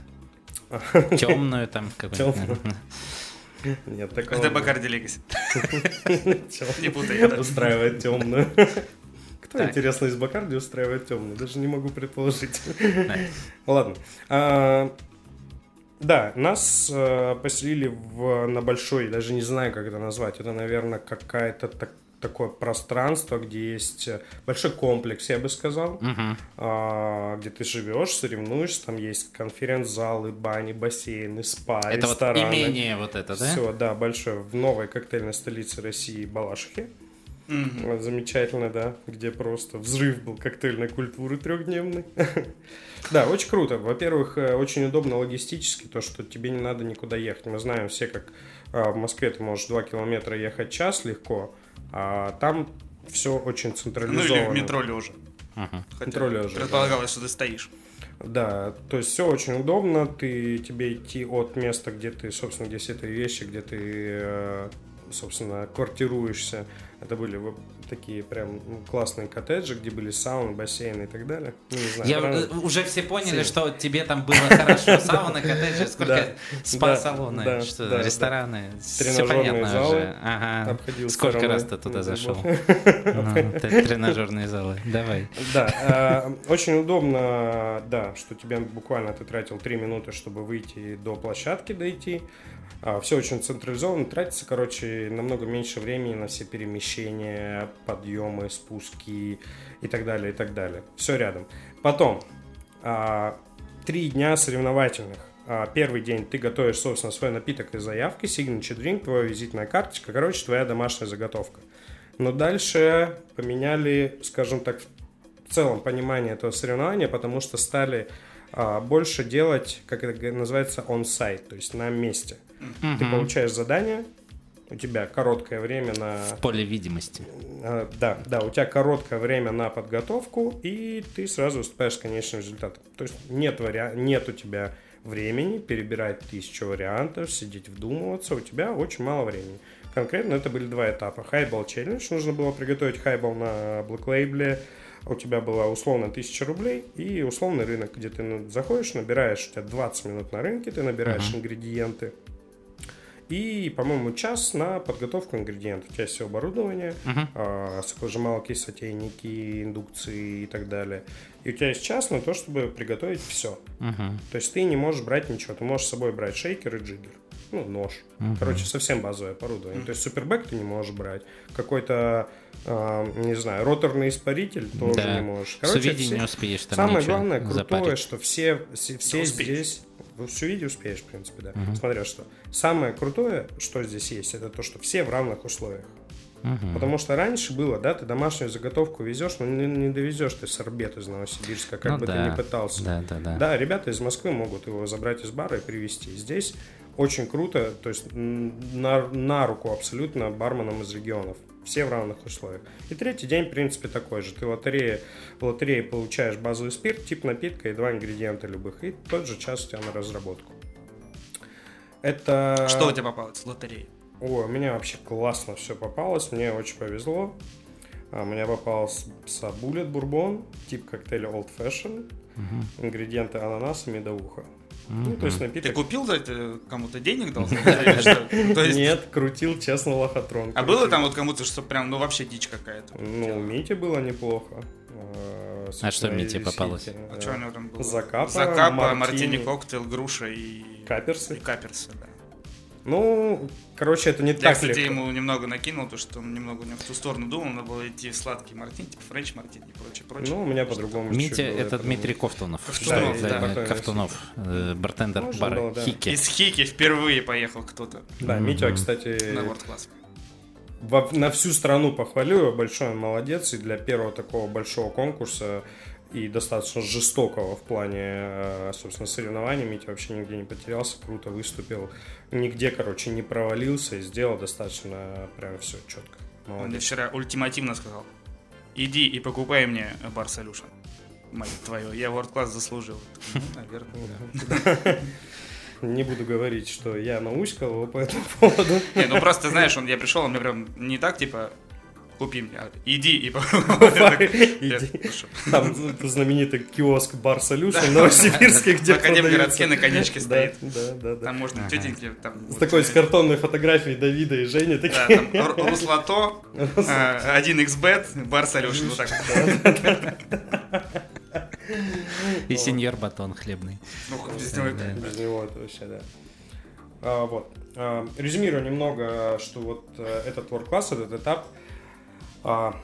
Темную там какую-то? Тёмную. нет такого. Это Бакарди Легаси. Не путай. устраивает темную. Кто, Так. интересно, из Бакарди устраивает темную? Даже не могу предположить. Ладно. Да, нас э, поселили в, на большой, даже не знаю, как это назвать. Это, наверное, какая-то так- такое пространство, где есть э, большой комплекс, я бы сказал, Мгм. а, где ты живешь, соревнуешься, там есть конференц-залы, бани, бассейны, спа, Это вот рестораны. имение вот это, да? Все, да, большое. В новой коктейльной столице России Балашихе. Вот, Замечательно, да, где просто взрыв был коктейльной культуры трехдневный. Да, очень круто. Во-первых, э, очень удобно логистически, то, что тебе не надо никуда ехать. Мы знаем все, как а, в Москве ты можешь 2 километра ехать час легко, а там все очень Ну централизовано. или в метро лежа. Мгм. Хотя Метро лежа, Предполагалось, что ты стоишь. Да, то есть все очень удобно. Ты тебе идти от места, где ты, собственно, где все твои вещи, где ты, э, собственно, квартируешься. Это были вот такие прям ну, классные коттеджи, где были сауны, бассейны и так далее. Ну, не знаю, Я, э, уже все поняли, Все. что тебе там было хорошо. Сауна, коттеджи, сколько спа-салоны, рестораны. Все понятно уже. Сколько раз ты туда зашел? Ну, Тренажерные залы. Давай. Да, э, очень удобно, да, что тебе буквально ты тратил 3 минуты, чтобы выйти до площадки дойти. Все очень централизовано, тратится, короче, намного меньше времени на все перемещения, подъемы, спуски и так далее, и так далее. Все рядом. Потом, а, три дня соревновательных. А, Первый день ты готовишь, собственно, свой напиток из заявки, signature drink, твоя визитная карточка, короче, твоя домашняя заготовка. Но дальше поменяли, скажем так, в целом понимание этого соревнования, потому что стали а, больше делать, как это называется, on-site, то есть на месте. Ты получаешь задание, у тебя короткое время на... В поле видимости. а, да, да, у тебя короткое время на подготовку, и ты сразу выступаешь с конечным результатом. То есть нет вариа... нет у тебя времени перебирать тысячу вариантов, сидеть вдумываться, у тебя очень мало времени. Конкретно это были два этапа. Highball Challenge, нужно было приготовить хайбал на Black Label, у тебя была условно 1000 рублей и условный рынок, где ты на- заходишь, набираешь, у тебя 20 минут на рынке, ты набираешь ингредиенты, и, по-моему, час на подготовку ингредиентов. У тебя есть все оборудование, а, соковыжималки, сотейники, индукции и так далее. И у тебя есть час на то, чтобы приготовить все. То есть ты не можешь брать ничего. Ты можешь с собой брать шейкер и джиггер. Ну, нож. Короче, совсем базовое оборудование. То есть супербэк ты не можешь брать. Какой-то, а, не знаю, роторный испаритель тоже Да. не можешь. Короче, все- не успеешь там Самое главное, крутое, запарить. что все, все, все здесь... Ну, все виде успеешь, в принципе, да. Смотря что. Самое крутое, что здесь есть, это то, что все в равных условиях. Потому что раньше было, да, ты домашнюю заготовку везешь, но не, не довезешь ты сорбет из Новосибирска, как Ну бы да. ты ни пытался. Да, да, да. Да, ребята из Москвы могут его забрать из бара и привезти. Здесь очень круто, то есть на, на руку абсолютно барменам из регионов. Все в равных условиях. И третий день, в принципе, такой же. Ты в лотерее, в лотерее получаешь базовый спирт, тип напитка и два ингредиента любых. И тот же час у тебя на разработку. Это... Что у тебя попалось в лотерее? Ой, у меня вообще классно все попалось, мне очень повезло. А, У меня попался Bullet бурбон, тип коктейля Old Fashion, ингредиенты ананас и медовуха. Ну, то есть Ты напиток... купил за это кому-то денег дал? Нет, крутил честно лохотрон. А было там вот кому-то, что прям, ну вообще дичь какая-то? Ну, у Мити было неплохо. А, А что Мите попалось? А что у него там было? Закапа, Закапа, мартини. мартини, коктейл, груша и... Каперсы. И каперсы, да. Ну, короче, это не Я, так кстати, легко. ему немного накинул, то что он немного не в ту сторону думал, надо было идти в сладкий мартини, типа French Martini и прочее, прочее. Ну, у меня по-другому Митя было, это поэтому- Дмитрий Ковтунов. Ковтунов, Да, да. Ковтунов, э, бартендер Можно бара было, да. Хики. Из Хики впервые поехал кто-то Да, Митя, кстати, на World Class. во- на всю страну похвалю большой он молодец, и для первого такого большого конкурса и достаточно жестокого в плане, э, собственно, соревнований, Митя вообще нигде не потерялся, круто выступил, нигде, короче, не провалился и сделал достаточно прям все четко. Он мне Молодец. вчера ультимативно сказал, иди и покупай мне Bar Solution. Мать твою, я World Class заслужил. Ну, наверное. Не буду говорить, что я науськал его по этому поводу. Не, ну просто, знаешь, он, я пришел, он мне прям не так, типа, купи мне, а иди и такой, «Хорошо». Там знаменитый киоск Bar Solution в Новосибирске, где В на конечке стоит. Да, да, да. Там можно тетеньки, там... С такой э, с картонной фотографией Давида и Жени Да, такие. там Р- Руслато, э, 1xbet, Бар Solution, вот так. И сеньор батон хлебный. Ну, без него- Без него это вообще, да. А, вот. А, резюмирую немного, что вот э, этот World Class, этот этап, а,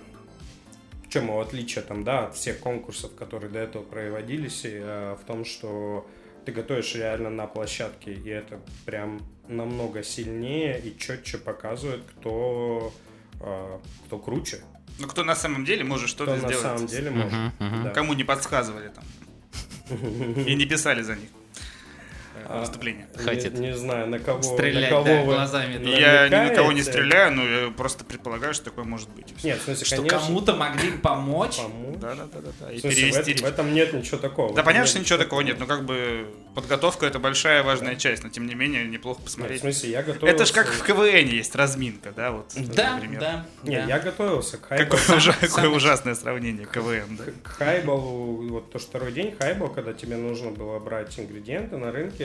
в чем его отличие там, да, от всех конкурсов, которые до этого проводились, и, э, в том, что ты готовишь реально на площадке, и это прям намного сильнее и четче показывает, кто, э, кто круче, Ну, кто на самом деле может кто что-то на сделать. самом деле может. Да. Кому не подсказывали там. И не писали за них э, А, выступления. Хватит. Не, не знаю, на кого, Стрелять, на кого да, вы глазами. Я ни на кого не стреляю, но я просто предполагаю, что такое может быть. Нет, в смысле, Что конечно, кому-то могли помочь. помочь. Да, да, да, да, да. И В смысле, в, перевести. этом, в этом нет ничего такого. Да, В понятно, что нет ничего такого нет, но как бы подготовка это большая важная часть, но тем не менее неплохо Нет, в посмотреть. смысле, я готовился... Это же как в КВН есть разминка, да, вот. Да, например. да. Не, да. я готовился к хайбалу. Какое, ужасное сравнение КВН, да. К хайбалу, вот то, что второй день хайбал, когда тебе нужно было брать ингредиенты на рынке,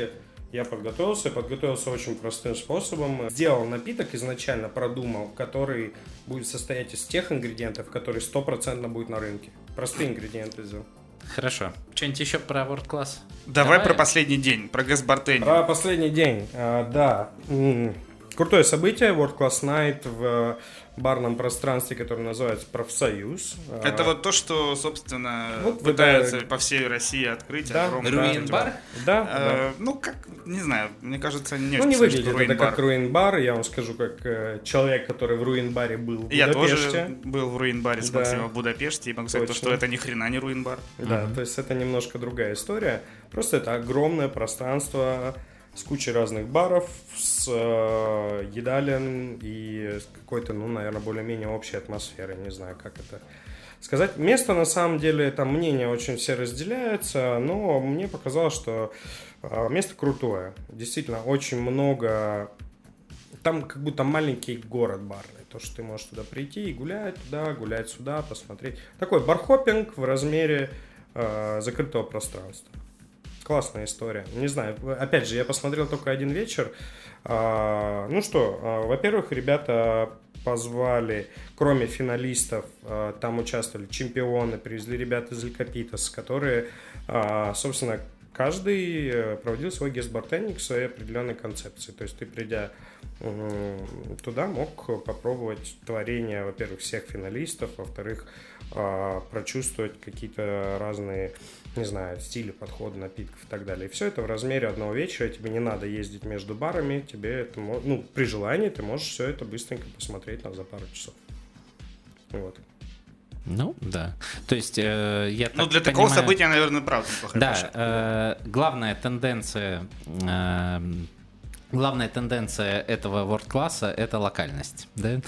я подготовился, подготовился очень простым способом. Сделал напиток изначально, продумал, который будет состоять из тех ингредиентов, которые стопроцентно будет на рынке. Простые ингредиенты взял. Хорошо. Что-нибудь еще про World Class? Давай, Давай. про последний день, про Гэс-Бартени. Про последний день, а, да. Крутое событие, World Class Night в барном пространстве, которое называется Профсоюз. А, Это вот то, что, собственно, Вот пытаются да. по всей России открыть. Да. огромный Руин-бар? Да, да. Э, Ну, как, не знаю, мне кажется, не Ну, не выглядит это как руин-бар. руин-бар. Я вам скажу, как э, человек, который в руин-баре был в Я Будапеште. тоже был в руин-баре с Да. Максимом в Будапеште, и могу сказать, то, Точно. что это ни хрена не руин-бар. Да, то есть это немножко другая история. Просто это огромное пространство с кучей разных баров, с э, едалин и с какой-то, ну, наверное, более-менее общей атмосферой. Не знаю, как это сказать. Место, на самом деле, там мнения очень все разделяются, но мне показалось, что а, место крутое. Действительно, очень много... Там как будто маленький город барный. То, что ты можешь туда прийти и гулять туда, гулять сюда, посмотреть. Такой бархопинг в размере э, закрытого пространства. Классная история. Не знаю, опять же, я посмотрел только один вечер. А, ну что, а, во-первых, ребята позвали, кроме финалистов, а, там участвовали чемпионы, привезли ребята из Элькапитас, которые, собственно, каждый э, проводил свой гест-бартендинг своей определенной концепции. То есть ты, придя туда, мог попробовать творение, во-первых, всех финалистов, во-вторых, а, прочувствовать какие-то разные, не знаю, стили подхода напитков и так далее. И все это в размере одного вечера. Тебе не надо ездить между барами, тебе это, ну, при желании ты можешь все это быстренько посмотреть на за пару часов. Вот. Ну, да. То есть, э, я Ну, для такого понимаю- события, наверное, правда неплохая Да, площадка. э, главная тенденция, э, главная тенденция этого ворд-класса это локальность. Да?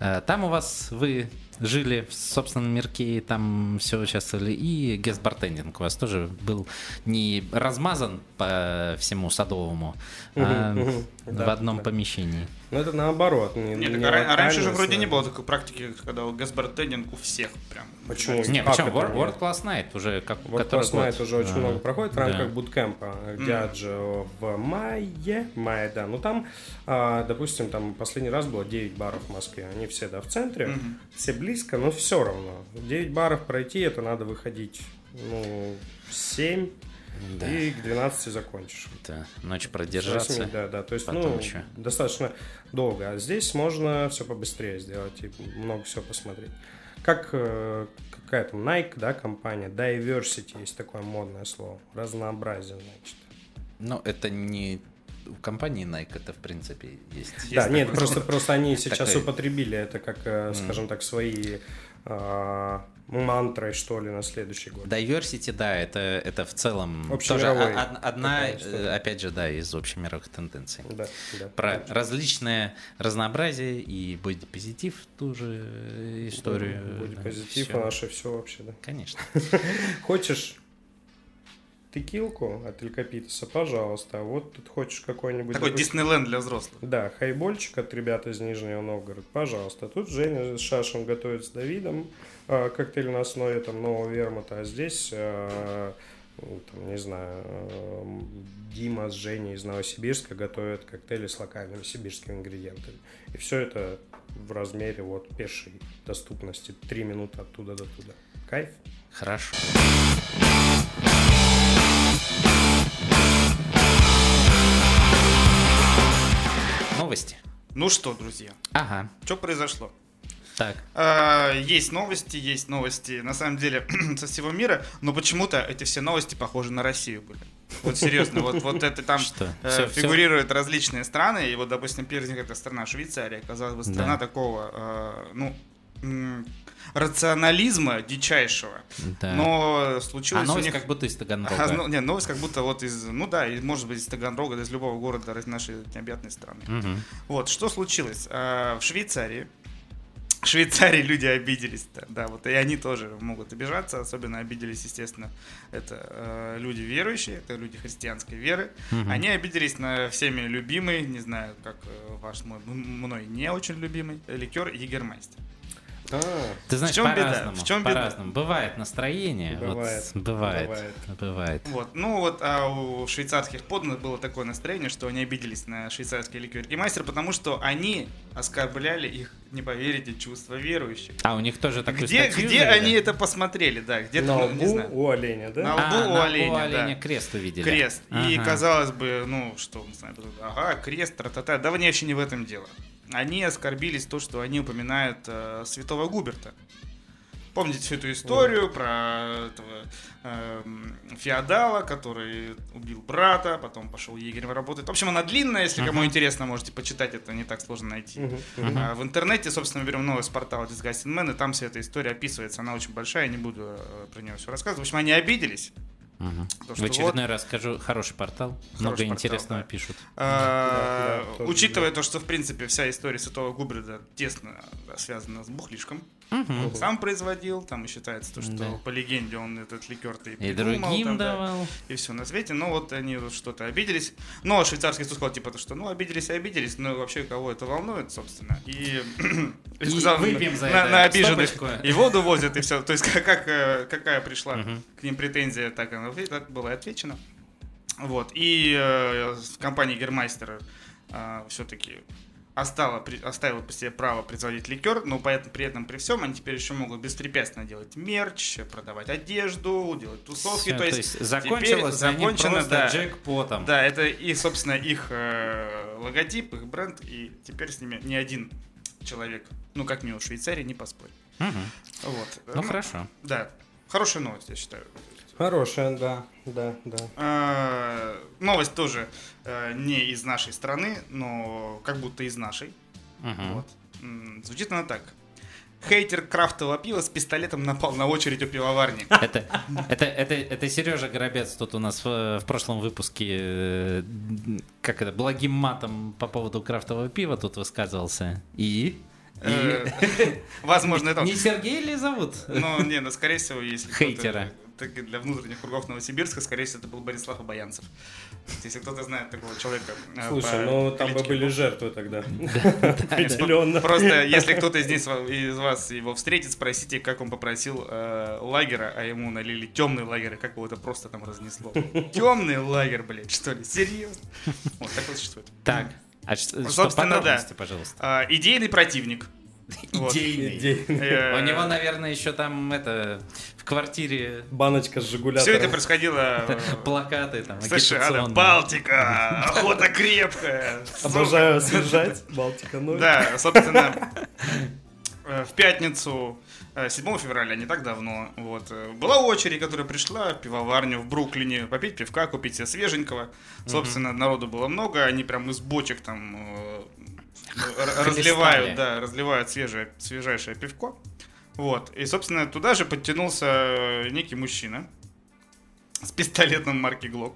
Э, Там у вас вы жили в собственном мирке, и там все участвовали, и гест-бартендинг у вас тоже был не размазан по всему Садовому, а в Да, одном да. помещении. Ну, это наоборот. Не, Нет, не так а а раньше же вроде не было такой практики, когда газбартендинг у всех прям. Почему? Не, Как это World, нет? World Class Night уже как который Class Night год. уже очень А, много проходит в да. рамках буткемпа Диаджо в мае, мае, да. Ну там, а, допустим, там последний раз было 9 баров в Москве. Они все, да, в центре, все близко, но все равно. 9 баров пройти, это надо выходить, ну, в 7 Да. и к 12 закончишь. Да, ночь продержаться. восьми, да, да. То есть, потом ну, ещё. достаточно долго. А здесь можно все побыстрее сделать и много всего посмотреть. Как э, какая там Nike, да, компания, diversity есть такое модное слово, разнообразие, значит. Ну, это не у компании Nike, это в принципе есть. да, Есть нет, такое просто, просто они сейчас Такой- употребили это как, э, скажем так, свои э, мантрой, что ли, на следующий год. Diversity, да, это, это в целом тоже одна, э, опять же, да, из общемировых тенденций. Да, да. Про различное разнообразие и бодипозитив ту же э, историю. Будет да, а наше все вообще, да. Конечно. Хочешь текилку от Элькапитеса, пожалуйста. А вот тут хочешь какой-нибудь... Такой допустим, Диснейленд для взрослых. Да, хайбольчик от ребят из Нижнего Новгорода, пожалуйста. Тут Женя с Шашем готовит с Давидом коктейль на основе там, нового вермута, а здесь, э, ну, там, не знаю, э, Дима с Женей из Новосибирска готовят коктейли с локальными сибирскими ингредиентами. И все это в размере вот пешей доступности. Три минуты оттуда до туда. Кайф? Хорошо. Новости. Ну что, друзья, Ага. что произошло? Так. А, Есть новости, есть новости, на самом деле, со всего мира, но почему-то эти все новости похожи на Россию были. Вот серьезно, вот, вот это там Что? э, фигурируют различные страны, и вот, допустим, первая из них это страна Швейцария, казалось бы, страна Да. такого, э, ну, рационализма дичайшего. Да. Но а случилось у новость них... как будто из Таганрога. А, ну, не, новость как будто вот из, ну да, и, может быть из Таганрога, из любого города нашей необъятной страны. Мгм. Вот, что случилось? А, В Швейцарии, Швейцарии люди обиделись, да, да, вот и они тоже могут обижаться, особенно обиделись, естественно, это э, люди верующие, это люди христианской веры, Мгм. они обиделись на всеми любимый, не знаю, как э, ваш мой, мной не очень любимый э, ликер Егермейстер. А, Ты знаешь, чем беда? по-разному. В чем беда? по-разному. Бывает настроение. вот Бывает. бывает. Бывает. Бывает. Вот, ну вот, а у швейцарских подданных было такое настроение, что они обиделись на швейцарский ликер Егермейстер, потому что они оскорбляли их, не поверите, чувства верующих. А у них тоже такой Где, статью где завели? они это посмотрели, да, где-то, на ну, не лбу знаю, у оленя, да? На А, лбу у на оленя, у оленя да. крест увидели. крест. И Ага. казалось бы, ну, что, не знаю, ага, крест, тра-та-та, да не вообще не в этом дело. Они оскорбились то, что они упоминают э, святого Губерта. Помните всю эту историю про этого эм, феодала, который убил брата, потом пошел егерем работать. В общем, она длинная, если кому интересно, можете почитать, это не так сложно найти. Мгм, мгм. А, В интернете, собственно, берем новый портала Disgusting Man, и там вся эта история описывается. Она очень большая, не буду э, про нее все рассказывать. В общем, они обиделись. То, В очередной раз скажу, хороший портал. Много портал, интересного да. пишут. А, Да, да, Учитывая то, что, в принципе, вся история Святого Губерда тесно да, связана с бухлишком. Сам производил, там и считается, то, что Да. по легенде он этот ликер-то и, И придумал, другим там, да, давал. и все на свете. Но вот они вот что-то обиделись. Но швейцарский суд сказал, типа, то, что ну обиделись и обиделись, но вообще кого это волнует, собственно. И, И сказал, выпьем за на, это на обиженных стопочку. и воду возят, и все. То есть как, как, э, какая пришла Мгм. к ним претензия, так она и так была и отвечена. Вот. И э, компания Гермайстер все-таки оставила, при- оставила по себе право производить ликер, но при этом, при этом при всем они теперь еще могут беспрепятственно делать мерч, продавать одежду, делать тусовки. Всё, то есть, теперь закончилось закончено, да. джекпотом. Да, это и, собственно, их э, логотип, их бренд, и теперь с ними ни один человек, ну, как минимум в Швейцарии, не поспорит. Мгм. Вот. Ну хорошо. Да, хорошая новость, я считаю. Хорошая, да, да, да. Э, Новость тоже э, не из нашей страны, но как будто из нашей. Мгм. Вот. Звучит она так. Хейтер крафтового пива с пистолетом напал на очередь у пивоварни. Это, это, это, это Сережа Горобец тут у нас в, в прошлом выпуске, э, как это, благим матом по поводу крафтового пива тут высказывался. И? Э, Возможно, это. Не Сергей ли зовут? Ну, не, ну, скорее всего, если Хейтера. Так и для внутренних кругов Новосибирска, скорее всего, это был Борислав Обаянцев. Если кто-то знает такого человека. э, Слушай, ну там бы были жертвы тогда. Определенно. Просто если кто-то из, вас его встретит, спросите, как он попросил э, лагера, а ему налили темный лагерь, и как его это просто там разнесло. Темный лагерь, блядь, что ли? Серьезно? Вот такое существует. Так, а что, что Собственно, да. пожалуйста. А, идейный противник. Вот. Идейный. Идей. Э, У него, наверное, еще там это в квартире Баночка с Все это происходило... э, плакаты там Слушай, Ада. Балтика, охота крепкая. Обожаю освежать. Балтика ноль. Да, собственно, э, в пятницу, э, 7 февраля, не так давно, вот, была очередь, которая пришла в пивоварню в Бруклине попить пивка, купить себе свеженького. Собственно, народу было много, они прям из бочек там разливают, да, разливают свежее, свежайшее пивко. Вот. И, собственно, туда же подтянулся э, некий мужчина с пистолетом марки Глок.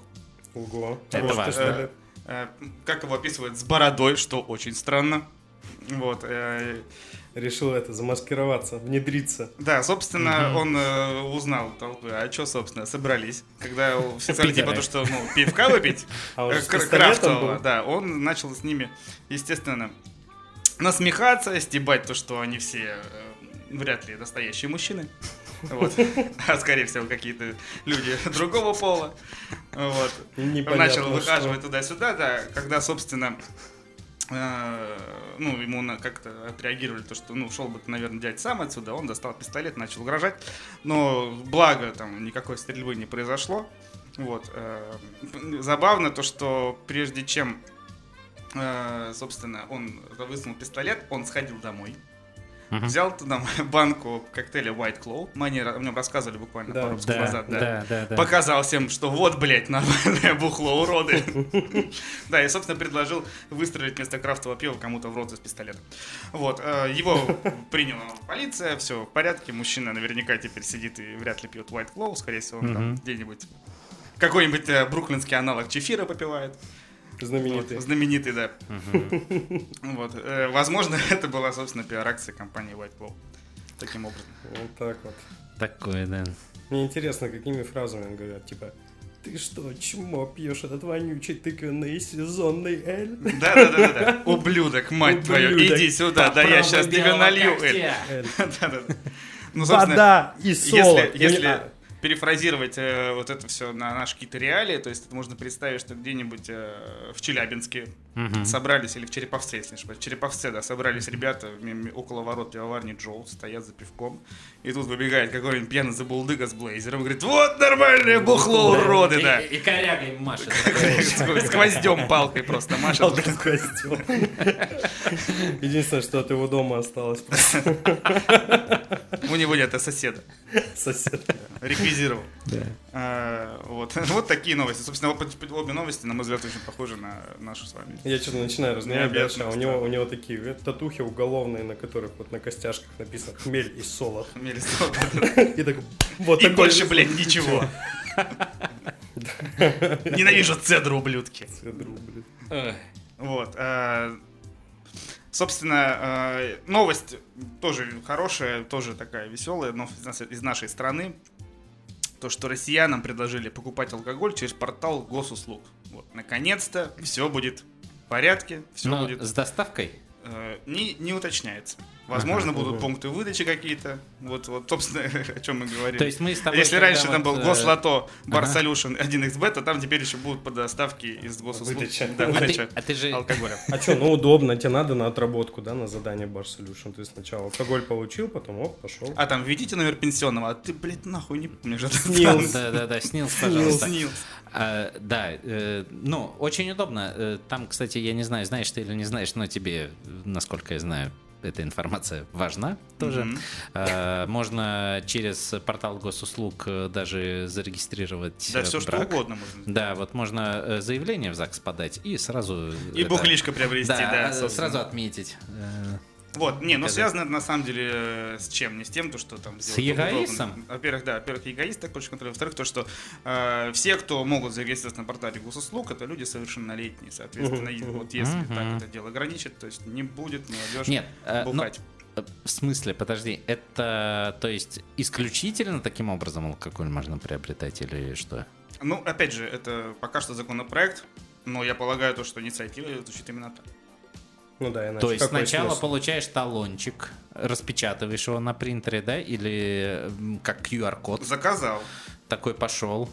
Ого. Это Вот важно. пистолет. Э, как его описывают, с бородой, что очень странно. Вот. э, Решил это замаскироваться, внедриться. Да, собственно, он э, узнал толпы, а что, собственно, собрались. Когда все сказали, типа, то, что, ну, пивка выпить, А он э, крафтового, да, он начал с ними, естественно, насмехаться, стебать то, что они все э, вряд ли настоящие мужчины. Вот. А скорее всего какие-то люди другого пола. Вот. Непонятно Начал что. выхаживать туда-сюда, да, когда, собственно, ну, ему на- как-то отреагировали, то, что, ну, шел бы наверное, дядь сам отсюда, он достал пистолет, начал угрожать, но благо там никакой стрельбы не произошло, вот. э, Забавно то, что прежде чем, э, собственно, он высунул пистолет, он сходил домой, Мгм. взял туда банку коктейля White Claw, мы о ней- о нем рассказывали буквально Да. пару Да, назад, да, да, да. показал всем, что вот, блядь, нормальное бухло, уроды. Да, и, собственно, предложил выстрелить вместо крафтового пива кому-то в рот из пистолета. Вот, э, его приняла полиция, все в порядке, мужчина наверняка теперь сидит и вряд ли пьет White Claw, скорее всего, он там где-нибудь какой-нибудь э, бруклинский аналог чефира попивает. Знаменитый. Вот, знаменитый, да. Вот, э, возможно, это была, собственно, пиар-акция компании White Claw. Таким образом. Вот так вот. Такое, да. Мне интересно, какими фразами говорят, типа ты что, чмо, пьешь этот вонючий тыквенный сезонный эль? Да, да, да, да, да. Ублюдок, мать твою, иди сюда, да я сейчас тебе налью. Эль. Да, да, да. Ну, собственно, Вода и солод. если, если А, перефразировать э, вот это все на наши какие-то реалии, то есть это можно представить, что где-нибудь э, в Челябинске Мгм. собрались, или в Череповце, если не ошибаюсь, в Череповце, да, собрались ребята около ворот пивоварни Джоу, стоят за пивком, и тут выбегает какой-нибудь пьяный забулдыга с блейзером говорит, вот нормальное бухло, уроды, да. И, и корягой машет. С гвоздем палкой просто машет. Костюм. Единственное, что от его дома осталось У него нет, а соседа. сосед. Реквизировал. А, Вот. такие новости. Собственно, обе новости, на мой взгляд, очень похожи на нашу с вами. Я что-то начинаю Не дальше, а у него, у него такие э, татухи уголовные, на которых вот на костяшках написано хмель и солод. Мелисова. И так вот И такой больше, блядь, ничего. Ненавижу цедру, ублюдки. цедру, блин. Вот. а, Собственно, э, новость тоже хорошая, тоже такая веселая, но из нас- из нашей страны. То, что россиянам предложили покупать алкоголь через портал госуслуг. Вот, наконец-то все будет порядке, все Но будет... с доставкой? э, не, не уточняется. Возможно, будут пункты выдачи какие-то. Вот, вот, собственно, о чем мы говорили. То есть мы с тобой... Если раньше там вот, был э, Гослото, Bar ага. Solution 1xbet, то там теперь еще будут по доставке из госуслуг. Выдача. Да, А ты, выдача а ты же... алкоголя. А что, ну удобно, тебе надо на отработку, да, на задание Bar Solution. Ты сначала алкоголь получил, потом оп, пошел. А там введите номер пенсионного, а ты, блядь, нахуй не помнишь. это Снилс. Да, да, да, снилс, там. пожалуйста. Снилс. А, да, э, ну, очень удобно. Э, Там, кстати, я не знаю, знаешь ты или не знаешь, но тебе, насколько я знаю, эта информация важна тоже. А, Можно через портал госуслуг э, даже зарегистрировать Да, э, все что брак. угодно можно сделать. Да, вот можно э, заявление в ЗАГС подать и сразу... И это- бухлишко приобрести, Да, да, собственно. сразу отметить. Вот, не, ну Показать. связано это на самом деле э, с чем? Не с тем, то, что там... С эгоистом? Во-первых, да, во-первых, эгоист так больше контролирует. Во-вторых, то, что э, все, кто могут зарегистрироваться на портале госуслуг, это люди совершеннолетние, соответственно, и вот если Мгм. так это дело ограничит, то есть не будет молодежь Нет, э, ну, бухать. э, в смысле, подожди, это, то есть, исключительно таким образом алкоголь можно приобретать или что? Ну, опять же, это пока что законопроект, но я полагаю, то, что инициатива звучит именно так. Ну да, иначе То есть какой сначала смысл? получаешь талончик, распечатываешь его на принтере, да, или как QR-код Заказал. такой пошел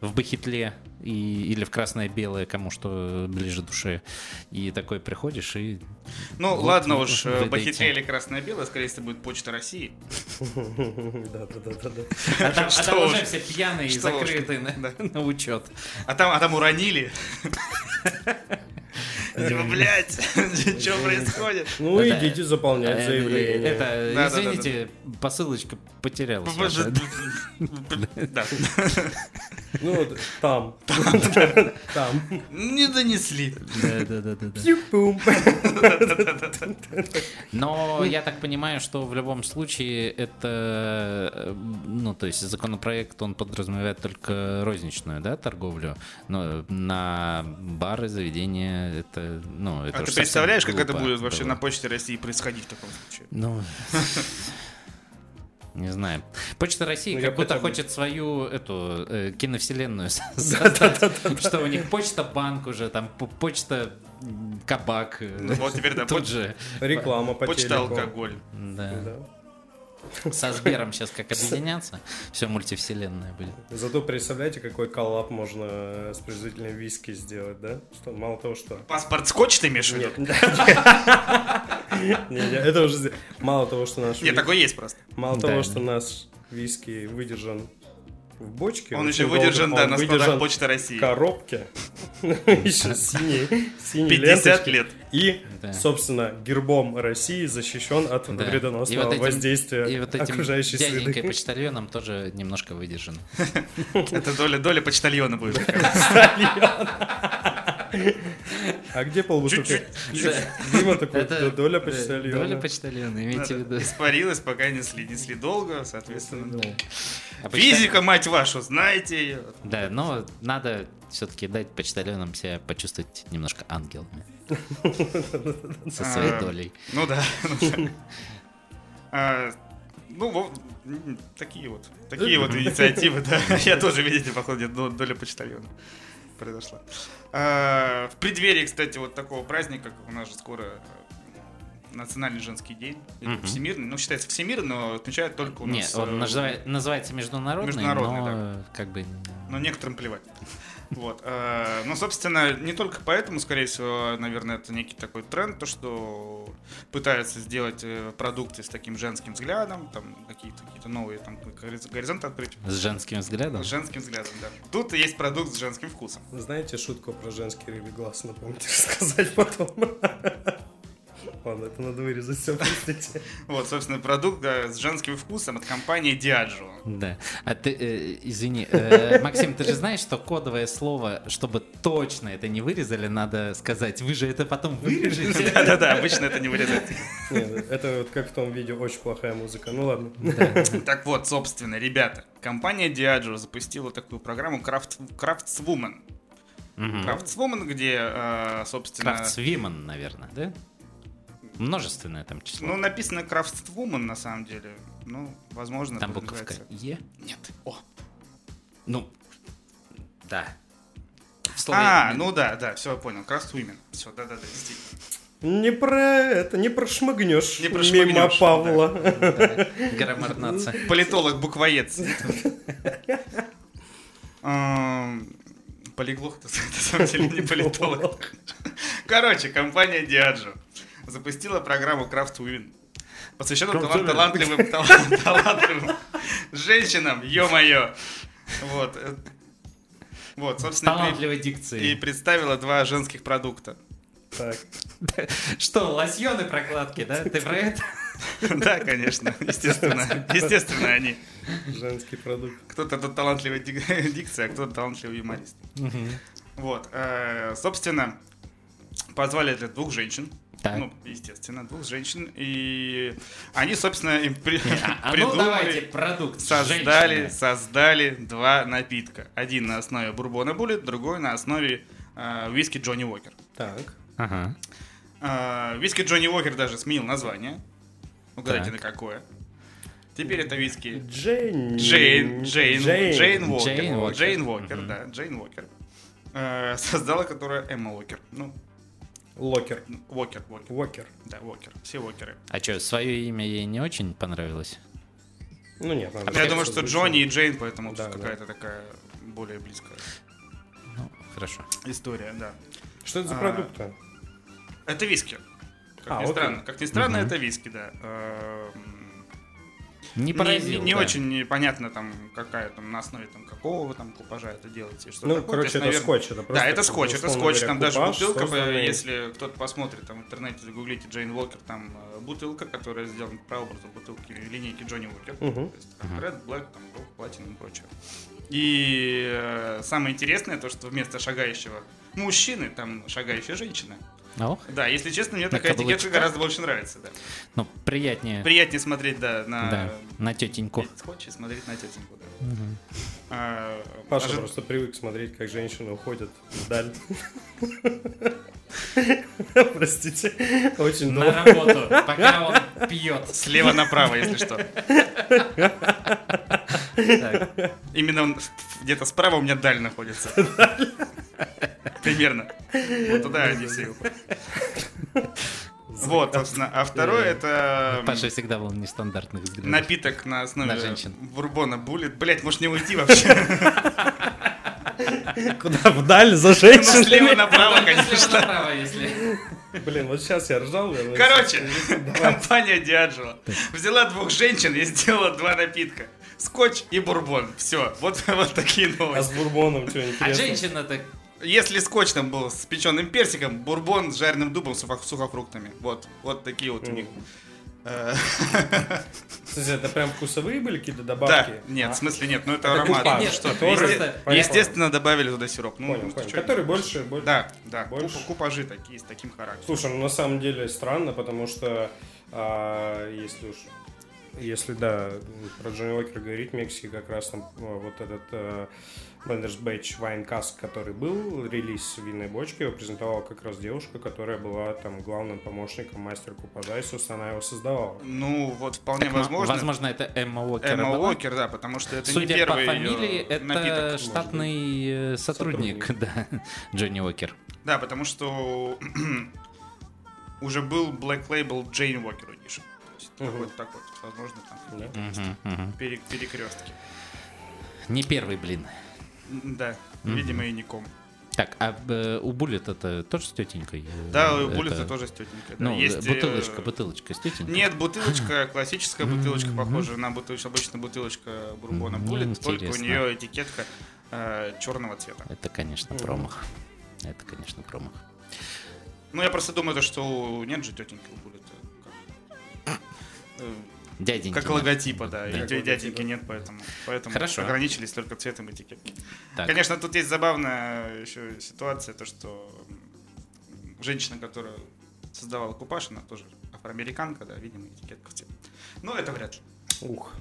в бахетле и, или в красное-белое, кому что ближе душе. И такой приходишь и... Ну, Вот, ладно вот, уж, э, выдайте. Бахетле или Красное-Белое, скорее всего, будет Почта России. Да, да, да, да, да. А там, а уже уж. все пьяные и закрыты на, учет. А там, а там уронили. Типа, Блять, что происходит? Ну, Это- идите заполнять Э, заявление. Это, да, да, извините, посылочка потерялась. Да. Ну, вот там. Там. Не донесли. Да, да, да, да, да. Тюпум. Но я так понимаю, что в любом случае это, ну, то есть законопроект, он подразумевает только розничную, да, торговлю, но на бары, заведения, это, ну, это А ты представляешь, как это будет вообще на Почте России происходить в таком случае? Ну, не знаю. Почта России Ну, как будто бы- хочет свою эту э, киновселенную создать. Что у них почта банк уже, там почта кабак. Ну вот теперь, да, Тут же. Реклама по Почта алкоголь. Да. Со Сбером сейчас как объединяться, все мультивселенная будет. Зато представляете, какой коллап можно с производителем виски сделать, да? Что мало того, что... Паспорт скотч ты имеешь в виду? Нет, Не, не, это уже... Мало того, что наш... Нет, такой есть просто. Мало того, что наш виски выдержан в бочке. Он еще выдержан, да, на складах Почты в России. коробке. Еще синие, синие 50 ленточки. лет. И, собственно, гербом России защищен от вредоносного И вот этим- воздействия И вот этим окружающей среды. почтальоном тоже немножко выдержан. Это доля, доля почтальона будет. А где полбутылки? Чуть-чуть. Дима такой, Это- «Да доля почтальона. Доля почтальона, имейте в виду. Испарилась, пока несли. Несли долго, соответственно. Ну, А Физика, мать вашу, знаете ее. Да, но надо все-таки дать почтальонам себя почувствовать немножко ангелами. Со своей А, долей. Ну да. ну. А, Ну, такие вот. Такие вот инициативы, да. Я тоже, видите, походу, до- доля почтальона произошла. В преддверии, кстати, вот такого праздника, как у нас же скоро Национальный женский день, Мгм. всемирный, ну, считается всемирный, но отмечают только у нас... Нет, он э, называет- называется международный, Международный, но как бы... Но некоторым плевать. Вот. э, Ну, собственно, не только поэтому, скорее всего, наверное, это некий такой тренд, то, что пытаются сделать э, продукты с таким женским взглядом, там какие-то какие новые там гориз- горизонты открыть. С женским взглядом. С женским взглядом, да. Тут есть продукт с женским вкусом. Знаете шутку про женский рыбий глаз? Напомните рассказать потом. Ладно, это надо вырезать все, простите. Вот, собственно, продукт да, с женским вкусом от компании Diageo. Да. А ты, э, извини, э, Максим, ты же знаешь, что кодовое слово, чтобы точно это не вырезали, надо сказать, вы же это потом вырежете. Да-да-да, обычно это не вырезать. Нет, это вот как в том видео, очень плохая музыка. Ну ладно. Так вот, собственно, ребята, компания Diageo запустила такую программу Craft, Craftswoman. Craftswoman, где, э, собственно... Крафтсвимен, наверное, да? Множественное там число. Ну, написано Craftwoman на самом деле. Ну, возможно, там буковка называется- Е. Нет. О. Ну, да. Слове- А, ну да, да, все, понял. Craftwomen. Все, да-да-да, действительно. Не про это, не прошмыгнешь, Не прошмыгнешь, мимо да. Павла. Эм, Полиглот, это на самом деле не политолог. Короче, компания Diageo запустила программу Craft Win, посвященную талант- талантливым, талант- талантливым женщинам, ё-моё. Вот. э, Вот, собственно, при- талантливой и дикцией. представила два женских продукта. Так, Что, лосьоны прокладки, да? Ты про это? Да, конечно, естественно. Естественно, они. женский продукт. Кто-то тут талантливый дик- дикция, а кто-то талантливый юморист. Вот, э, собственно, позвали для двух женщин. Так. Ну, естественно, двух женщин. И они, собственно, им при- А, а ну давайте придумали, продукт. создали, женщины. создали два напитка. Один на основе бурбона буллет, другой на основе э, виски Johnnie Walker. Так. Ага. Э, виски Johnnie Walker даже сменил название. Угадайте, Так. на какое. Теперь это виски Jane. Jane, Jane, Jane, Walker. Jane Walker. Jane Walker, Мгм. да, Jane Walker. Э, Создала, которая Эмма Уокер. Ну, Локер. Уокер, Уокер. Уокер. Да, Уокер. Все Уокеры. А что, свое имя ей не очень понравилось? Ну нет, надо Я как-то думаю, что. Джонни и Джейн, поэтому Да, тут да. какая-то такая более близкая Ну, хорошо. история, да. Что это за А, продукт-то? Это виски. Как А, ни окей. странно. Как ни странно, Мгм. это виски, да. Не Не, поразил, не да. очень понятно, там, какая там, на основе там, какого вы там купажа это делаете. и Что Ну, такое. То короче, есть, это наверное, скотч. Это просто, да, это скотч, это скотч, говоря, там даже купаж, бутылка, созданный- если кто-то посмотрит там в интернете, загуглите Джейн Уокер, там э, бутылка, которая сделана по образу бутылки линейки Джонни Уокер. Мгм. То есть, там, Red, Black, там, Gold, Platinum и прочее. И э, самое интересное то, что вместо шагающего мужчины там шагающая женщина. Ох, Да, если честно, мне На такая этикетка каблучках? гораздо больше нравится, да. ну, приятнее. Приятнее смотреть, да, на Да, на тетеньку. скотч и смотреть на тетеньку, да. А, Паша ожи- просто привык смотреть, как женщины уходят вдаль. Простите. Очень На работу, пока он пьет. Слева направо, если что. Так, Именно он где-то справа у меня даль находится. Примерно. Вот туда они все. Вот, собственно. А второе это м, Паша всегда был нестандартных взглядов. напиток на основе На женщин. бурбона буллет. Блять, может не уйти вообще? Куда вдаль за Ну, слева женщинами? направо, конечно. направо, если. Блин, вот сейчас я ржал. Короче, компания Diageo взяла двух женщин и сделала два напитка. Скотч и бурбон. Все, вот, вот такие А с новости. бурбоном что А интересно? женщина-то Если скотч там был с печеным персиком, бурбон с жареным дубом, сухо- сухофруктами. Вот, вот такие вот у них. Это прям вкусовые были какие-то добавки? Да, нет, А, в смысле нет, ну это Это аромат. купаж, Ну что, Понятно. Естественно, добавили туда сироп. Ну, Понял, понял. чё- Который больше... больше- Да, да, Больше? куп- купажи такие, с таким характером. Слушай, ну на самом деле странно, потому что а, если уж если да, про Джонни Уокер говорить, в Мексике как раз там а, вот этот э, Blenders Batch Wine Cask, который был, релиз винной бочки, его презентовала как раз девушка, которая была там главным помощником мастер купажа, и, собственно, она его создавала. Ну, вот вполне Так, возможно. Возможно, это Эмма Уокер. Эмма была? Уокер, да, потому что это не Судя по первый фамилии, это напиток. штатный э, сотрудник, да, Джонни Уокер. Да, потому что уже был Black Label Jane Walker Edition. То есть Мгм. какой-то такой, возможно, там Да. Мгм. пере- перекрестки. Не первый, блин. Да, Мгм. видимо, и ником. Так, а э, у Буллет это тоже с тетенькой? Э, Да, у это- Буллета тоже с тетенькой. да. Ну, Есть, э, бутылочка, бутылочка с тетенькой? Нет, бутылочка, классическая бутылочка, похожая на бутылочку, обычно бутылочка бурбона Буллет, только у нее этикетка черного цвета. Это, конечно, промах. Это, конечно, промах. Ну, я просто думаю, то, что нет же тетеньки у Буллета. Э, Дяденьки. как логотипа, да, Да. и дя- дяденьки нет, поэтому, поэтому Хорошо. ограничились только цветом этикетки. Так. Конечно, тут есть забавная еще ситуация, то, что женщина, которая создавала купаж, она тоже афроамериканка, да, видимо, этикетка в цвет. Но это вряд ли. Ух.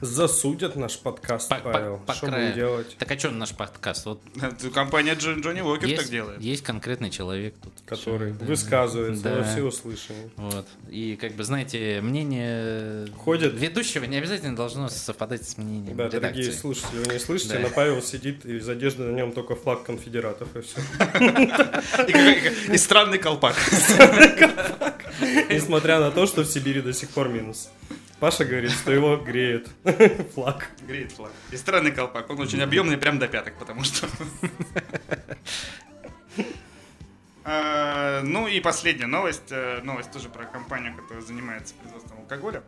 Засудят наш подкаст, По- по- Павел. по Что краю. будем делать? Так а что наш подкаст? Вот Это Компания Джон- Джонни Уокер есть, так делает. есть конкретный человек тут. Который Да. высказывается Да. во всеуслышание. Вот. И, как бы, знаете, мнение Ходят. ведущего не обязательно должно совпадать с мнением Да, редакции. дорогие слушатели, вы не слышите, Да. но Павел сидит, и из одежды на нем только флаг конфедератов, и все. И странный колпак. Несмотря на то, что в Сибири до сих пор минус. Паша говорит, что его греет флаг. Греет флаг. И странный колпак. Он очень объемный, прям до пяток, потому что... А, Ну и последняя новость. э, Новость тоже про компанию, которая занимается производством алкоголя.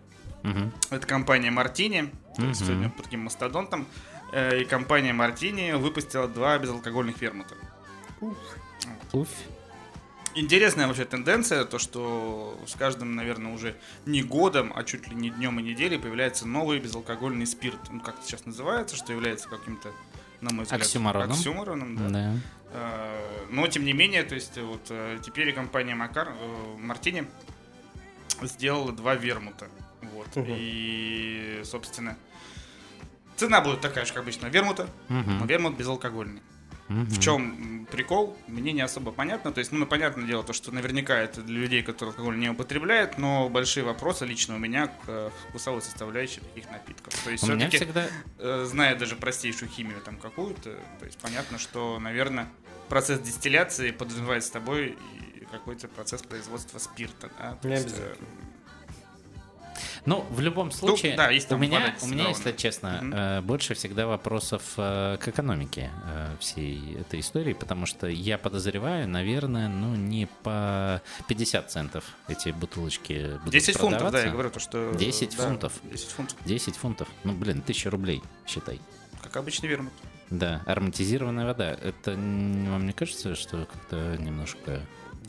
Это компания Мартини. То есть Мгм. сегодня под таким мастодонтом. Э, И компания Мартини выпустила два безалкогольных вермута. Уф. Интересная вообще тенденция, то что с каждым, наверное, уже не годом, а чуть ли не днем и неделей появляется новый безалкогольный спирт. Ну, как это сейчас называется, что является каким-то, на мой взгляд, Оксюмороном. оксюмороном, да. Да. Э, Но, тем не менее, то есть, вот э, теперь компания Макар, э, Мартини сделала два вермута. Вот. Мгм. И, собственно, цена будет такая же, как обычно, вермута, но Мгм. вермут безалкогольный. Мгм. В чем прикол, мне не особо понятно. То есть, ну, понятное дело, то, что наверняка это для людей, которые алкоголь не употребляют, но большие вопросы лично у меня к э, вкусовой составляющей таких напитков. То есть, У меня все-таки, всегда... зная даже простейшую химию там какую-то, то есть, понятно, что, наверное, процесс дистилляции подразумевает с тобой какой-то процесс производства спирта. Да? То Не есть, обязательно. Ну, в любом случае, да, есть у меня, у меня, если честно, э, больше всегда вопросов э, к экономике э, всей этой истории, потому что я подозреваю, наверное, ну, не по 50 центов эти бутылочки будут 10 фунтов, да, я говорю, то, что... 10 да, фунтов. 10 фунтов, 10 фунтов. Ну, блин, 1000 рублей, считай. как обычный вермут. Да, ароматизированная вода. Это вам не кажется, что как-то немножко...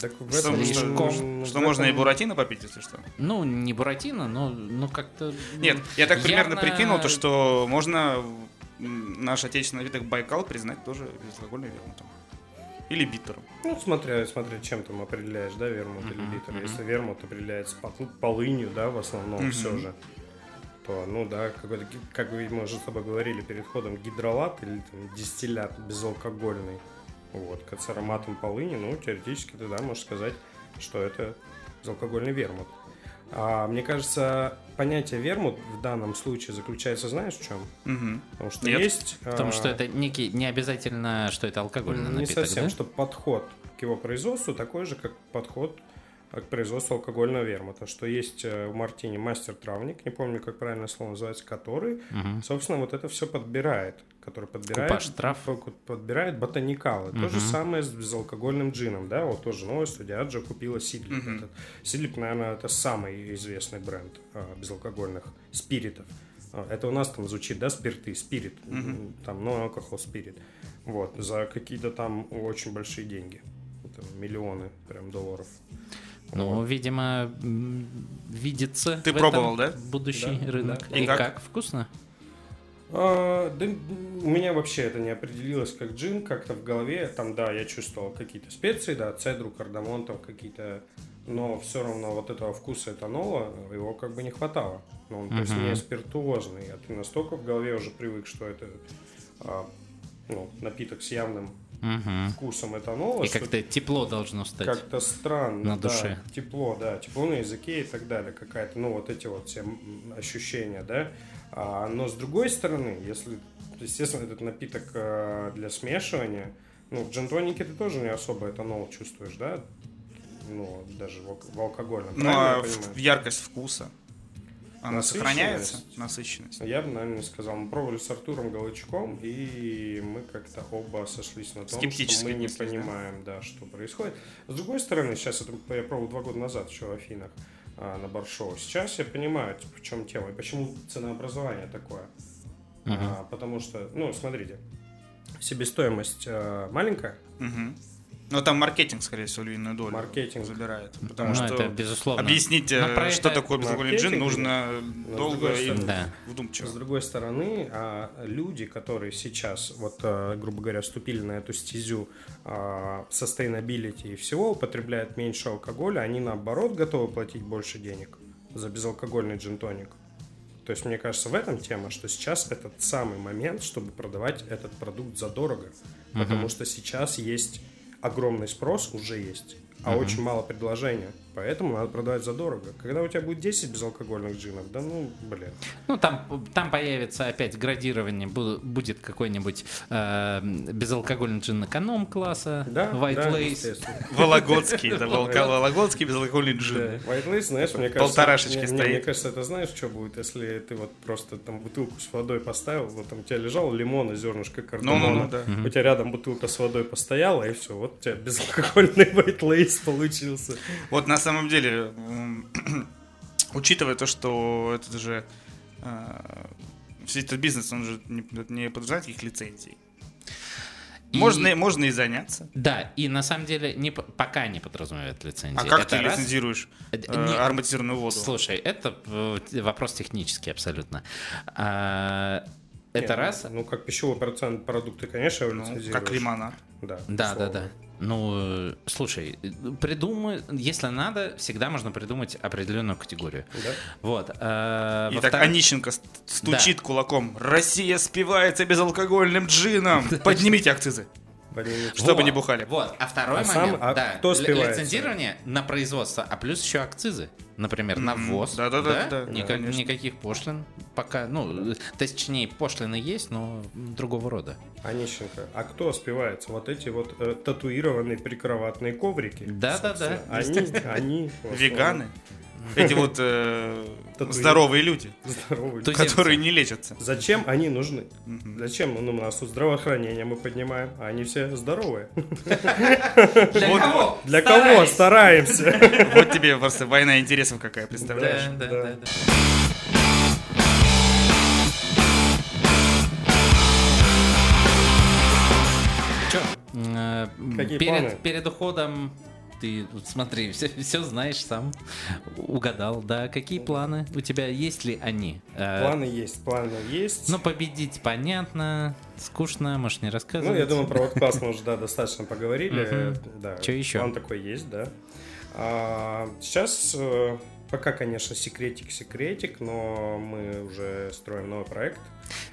Так в Что, этом- что- что можно и буратино попить, если что? Ну, не Буратино, но ну, как-то... Нет, я так примерно явно- прикинул, то, что можно наш отечественный напиток Байкал признать тоже безалкогольным вермутом. Или битером. Ну, смотря, смотря чем там определяешь, да, вермут или битер. Если вермут определяется по- полынью, да, в основном все же, то, ну да, какой-то, как вы, мы уже с тобой говорили перед ходом, гидролат или там, дистиллят безалкогольный, вот, с ароматом полыни, ну, теоретически ты, да, можешь сказать, что это безалкогольный вермут. А, мне кажется, понятие вермут в данном случае заключается, знаешь, в чем? Мгм. Потому что Нет. есть... Потому а, что это некий, не обязательно, что это алкогольный не напиток, совсем, да? что подход к его производству такой же, как подход э, к производству алкогольного вермута. Что есть э, в Мартине мастер-травник, не помню, как правильно слово называется, который, Мгм. собственно, вот это все подбирает. Который подбирает, Купаж трав. подбирает ботаникалы. То же самое с безалкогольным джином, да, вот тоже новость, у Диаджо купила Сидлип. Мгм. Этот. Сидлип, наверное, это самый известный бренд э, безалкогольных спиритов. А, Это у нас там звучит, да, спирты, спирит, Мгм. там, no alcohol спирит. Вот, за какие-то там очень большие деньги. Это миллионы прям долларов. Ну, Вот. видимо, видится Ты в пробовал, этом да? будущий Да, рынок. да. И И, как? как? Вкусно? А, да, у меня вообще это не определилось как джин, как-то в голове. Там, да, я чувствовал какие-то специи, да, цедру, кардамон, там какие-то... Но все равно вот этого вкуса этанола, его как бы не хватало. Ну, он, то есть не спиртуозный. А ты настолько в голове уже привык, что это а, ну, напиток с явным Мгм. вкусом этанола. И как-то тепло должно стать. Как-то странно. на да. душе. Тепло, да. Тепло на языке и так далее. Какая-то, ну, вот эти вот все ощущения, да. А, но с другой стороны, если, естественно, этот напиток э, для смешивания, ну, в джин-тонике ты тоже не особо этанол чувствуешь, да? Ну, даже в, алк- в алкогольном. Ну, а в- яркость вкуса она сохраняется? Насыщенность. Я бы, наверное, сказал. Мы пробовали с Артуром Галычком, и мы как-то оба сошлись на том, что мы не мыслишь, да? понимаем, да? что происходит. С другой стороны, сейчас это я пробовал два года назад еще в Афинах на Баршоу. Сейчас я понимаю, типа, в чем тема и почему ценообразование такое. Мгм. А, потому что, ну, смотрите, себестоимость а, маленькая, Мгм. Ну, там маркетинг, скорее всего, львиную долю Маркетинг. забирает. Потому Ну, что это безусловно. объяснить, Но э, про что это- такое безалкогольный джин, нужно с долго и стороны- Да. вдумчиво. С другой стороны, а, люди, которые сейчас, вот, а, грубо говоря, вступили на эту стезю а, sustainability и всего, употребляют меньше алкоголя, они наоборот готовы платить больше денег за безалкогольный джин-тоник. То есть, мне кажется, в этом тема, что сейчас этот самый момент, чтобы продавать этот продукт задорого. Потому что сейчас есть огромный спрос, уже есть, а очень мало предложения. Поэтому надо продавать задорого. Когда у тебя будет 10 безалкогольных джинов, да ну, блин. Ну, там, там появится опять градирование, бу- будет какой-нибудь э, безалкогольный джин эконом-класса, Да, White да, Lace. Вологодский, Волка- Вологодский безалкогольный джин. White Lace, знаешь, мне кажется... Полторашечки стоит. Мне кажется, это знаешь, что будет, если ты вот просто там бутылку с водой поставил, вот там у тебя лежал лимон и зернышко кардамона, Ну-ну-ну, да. у тебя рядом бутылка с водой постояла, и все, вот у тебя безалкогольный White Lace получился. Вот на самом деле, учитывая то, что это же э, весь этот бизнес, он же не, не подразумевает каких лицензий. И- Можно, можно и заняться. Да, и на самом деле не, пока не подразумевает лицензии. А как Это ты раз. лицензируешь Э, э, не- ароматизированную воду? Слушай, это э, вопрос технический абсолютно. А, это Не, раз. Ну, как пищевой процент продукты, конечно, Ну, как лимонад. Да, Да, да, да. Ну, э, слушай, придумай, если надо, всегда можно придумать определенную категорию. Да? Вот. э, И так во-вторых- Онищенко ст- стучит кулаком. Россия спивается безалкогольным джином. Поднимите акцизы. Чтобы Вот, не бухали. Вот. А второй А сам- момент, а да, кто лицензирование на производство, а плюс еще акцизы. Например, на ввоз. Да-да-да, да, Ника- конечно. Никаких пошлин пока. Ну, точнее, пошлины есть, но другого рода. Онищенко, а кто спивается? Вот эти вот э, татуированные прикроватные коврики? Да-да-да, собственно. Они, они... основном, Веганы. Эти вот э, здоровые люди, Здоровые. Которые не лечатся. Зачем они нужны? Зачем? Ну, у нас тут здравоохранение мы поднимаем, а они все здоровые. Для Вот кого? Для кого стараемся? Вот тебе просто война интересов какая, представляешь? Да, да, Да. э, Какие перед, планы? перед уходом ты, смотри, все, знаешь сам, угадал, да, какие планы у тебя, есть ли они? Э, Планы есть, планы есть. Ну, победить понятно, скучно, можешь не рассказывать. Ну, я думаю, про вот мы уже да, достаточно поговорили. Да, Чё ещё? План такой есть, да. А, сейчас э, пока, конечно, секретик-секретик, но мы уже строим новый проект.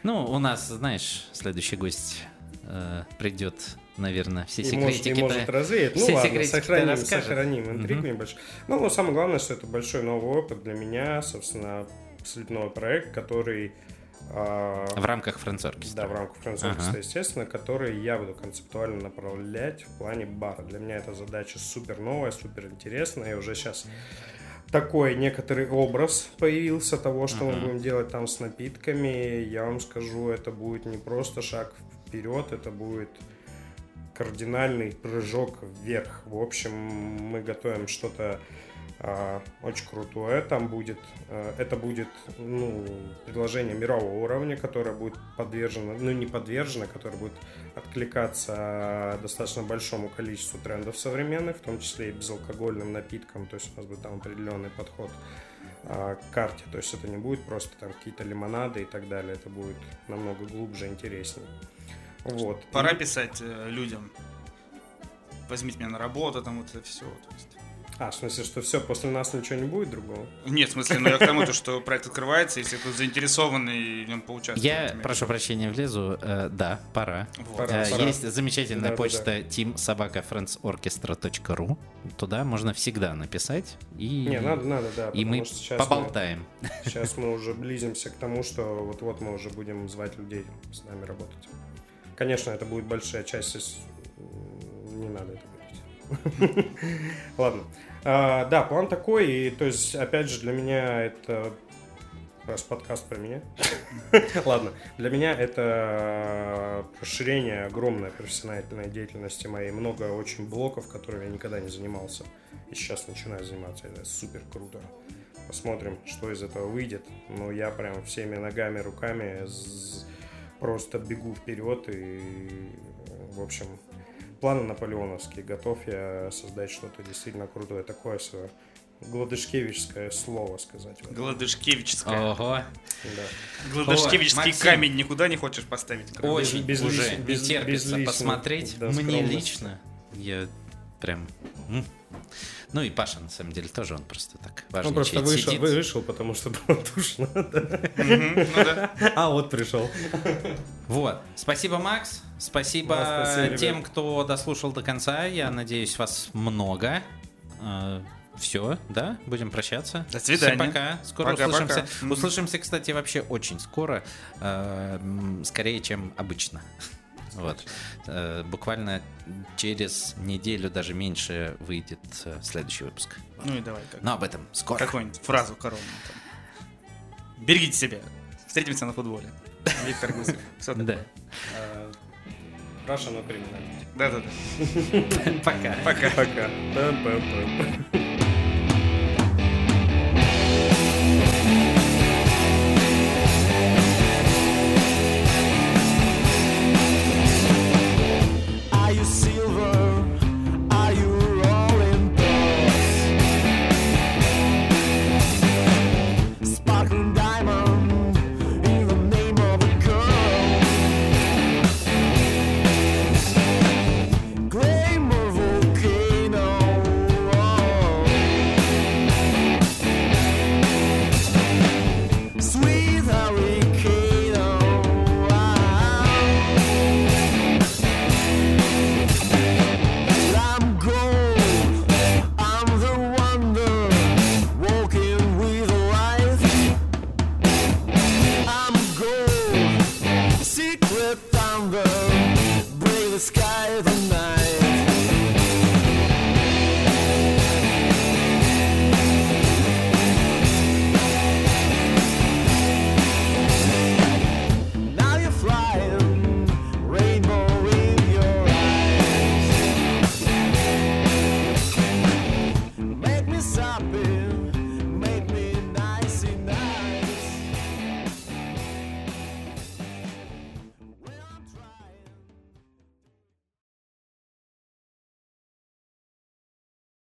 Ну, у нас, знаешь, следующий гость э, придет, наверное, все и может, и секретики. может развеять. Ну все ладно, секретики-то сохраним, сохраним интригу Мгм. небольшую. Ну, но самое главное, что это большой новый опыт для меня, собственно, абсолютно новый проект, который... а, В рамках францоркестра. Да, в рамках французского, Ага. естественно, который я буду концептуально направлять в плане бара. Для меня эта задача супер новая, супер интересная, и уже сейчас такой некоторый образ появился того, что мы Мгм. будем делать там с напитками. Я вам скажу, это будет не просто шаг вперед, это будет кардинальный прыжок вверх. В общем, мы готовим что-то а, очень крутое. Там будет, а, это будет ну, предложение мирового уровня, которое будет подвержено, ну не подвержено, которое будет откликаться достаточно большому количеству трендов современных, в том числе и безалкогольным напиткам. То есть у нас будет там определенный подход а, к карте. То есть это не будет просто там какие-то лимонады и так далее. Это будет намного глубже, интереснее. Вот. Пора И- писать э, людям. Возьмите меня на работу, там вот это все. А, в смысле, что все, после нас ничего не будет другого? Нет, в смысле, ну я к тому, то, что проект открывается, если кто заинтересованный в нем поучаствовать. Я, прошу прощения, влезу. Э, да, пора. Вот. Пора. Э, Есть замечательная почта teamsobakafriendsorchestra.ru. Туда можно всегда написать. И, Не, надо, надо, да. и мы сейчас поболтаем. Мы, сейчас мы уже близимся к тому, что вот-вот мы уже будем звать людей с нами работать. Конечно, это будет большая часть, не надо это говорить. Ладно. А, Да, план такой, и то есть, опять же, для меня это раз подкаст про меня. Ладно, для меня это расширение огромной профессиональной деятельности моей. Много очень блоков, которыми я никогда не занимался. И сейчас начинаю заниматься. Это супер круто. Посмотрим, что из этого выйдет. Но я прям всеми ногами, руками просто бегу вперед и, в общем, планы наполеоновские. Готов я создать что-то действительно крутое. Такое свое гладышкевичское слово сказать. Гладышкевичская. Ого. Да. Гладышкевичский Ой, Максим. камень никуда не хочешь поставить? Очень без уже лиш- без- не терпится без посмотреть. да, Мне скромности. лично. Я прям... Ну и Паша, на самом деле, тоже он просто так Он важничает. просто вышел, сидит. вышел, потому что было душно. ну. А, вот пришел. Вот. Спасибо, Макс. Спасибо, тем, кто дослушал до конца. Я надеюсь, вас много. Все, да? Будем прощаться. До свидания. Всем пока. Скоро Пока-пока. услышимся. Мгм. Услышимся, кстати, вообще очень скоро. м, Скорее, чем обычно. Вот. Э, Буквально через неделю, даже меньше, выйдет э, следующий выпуск. Ну и давай. как- Но об этом скоро. Какую-нибудь фразу коронную. там. Берегите себя. Встретимся на футболе. Виктор Гусев. Все Да. А, Раша на криминал. Да-да-да. Пока. Пока. Пока.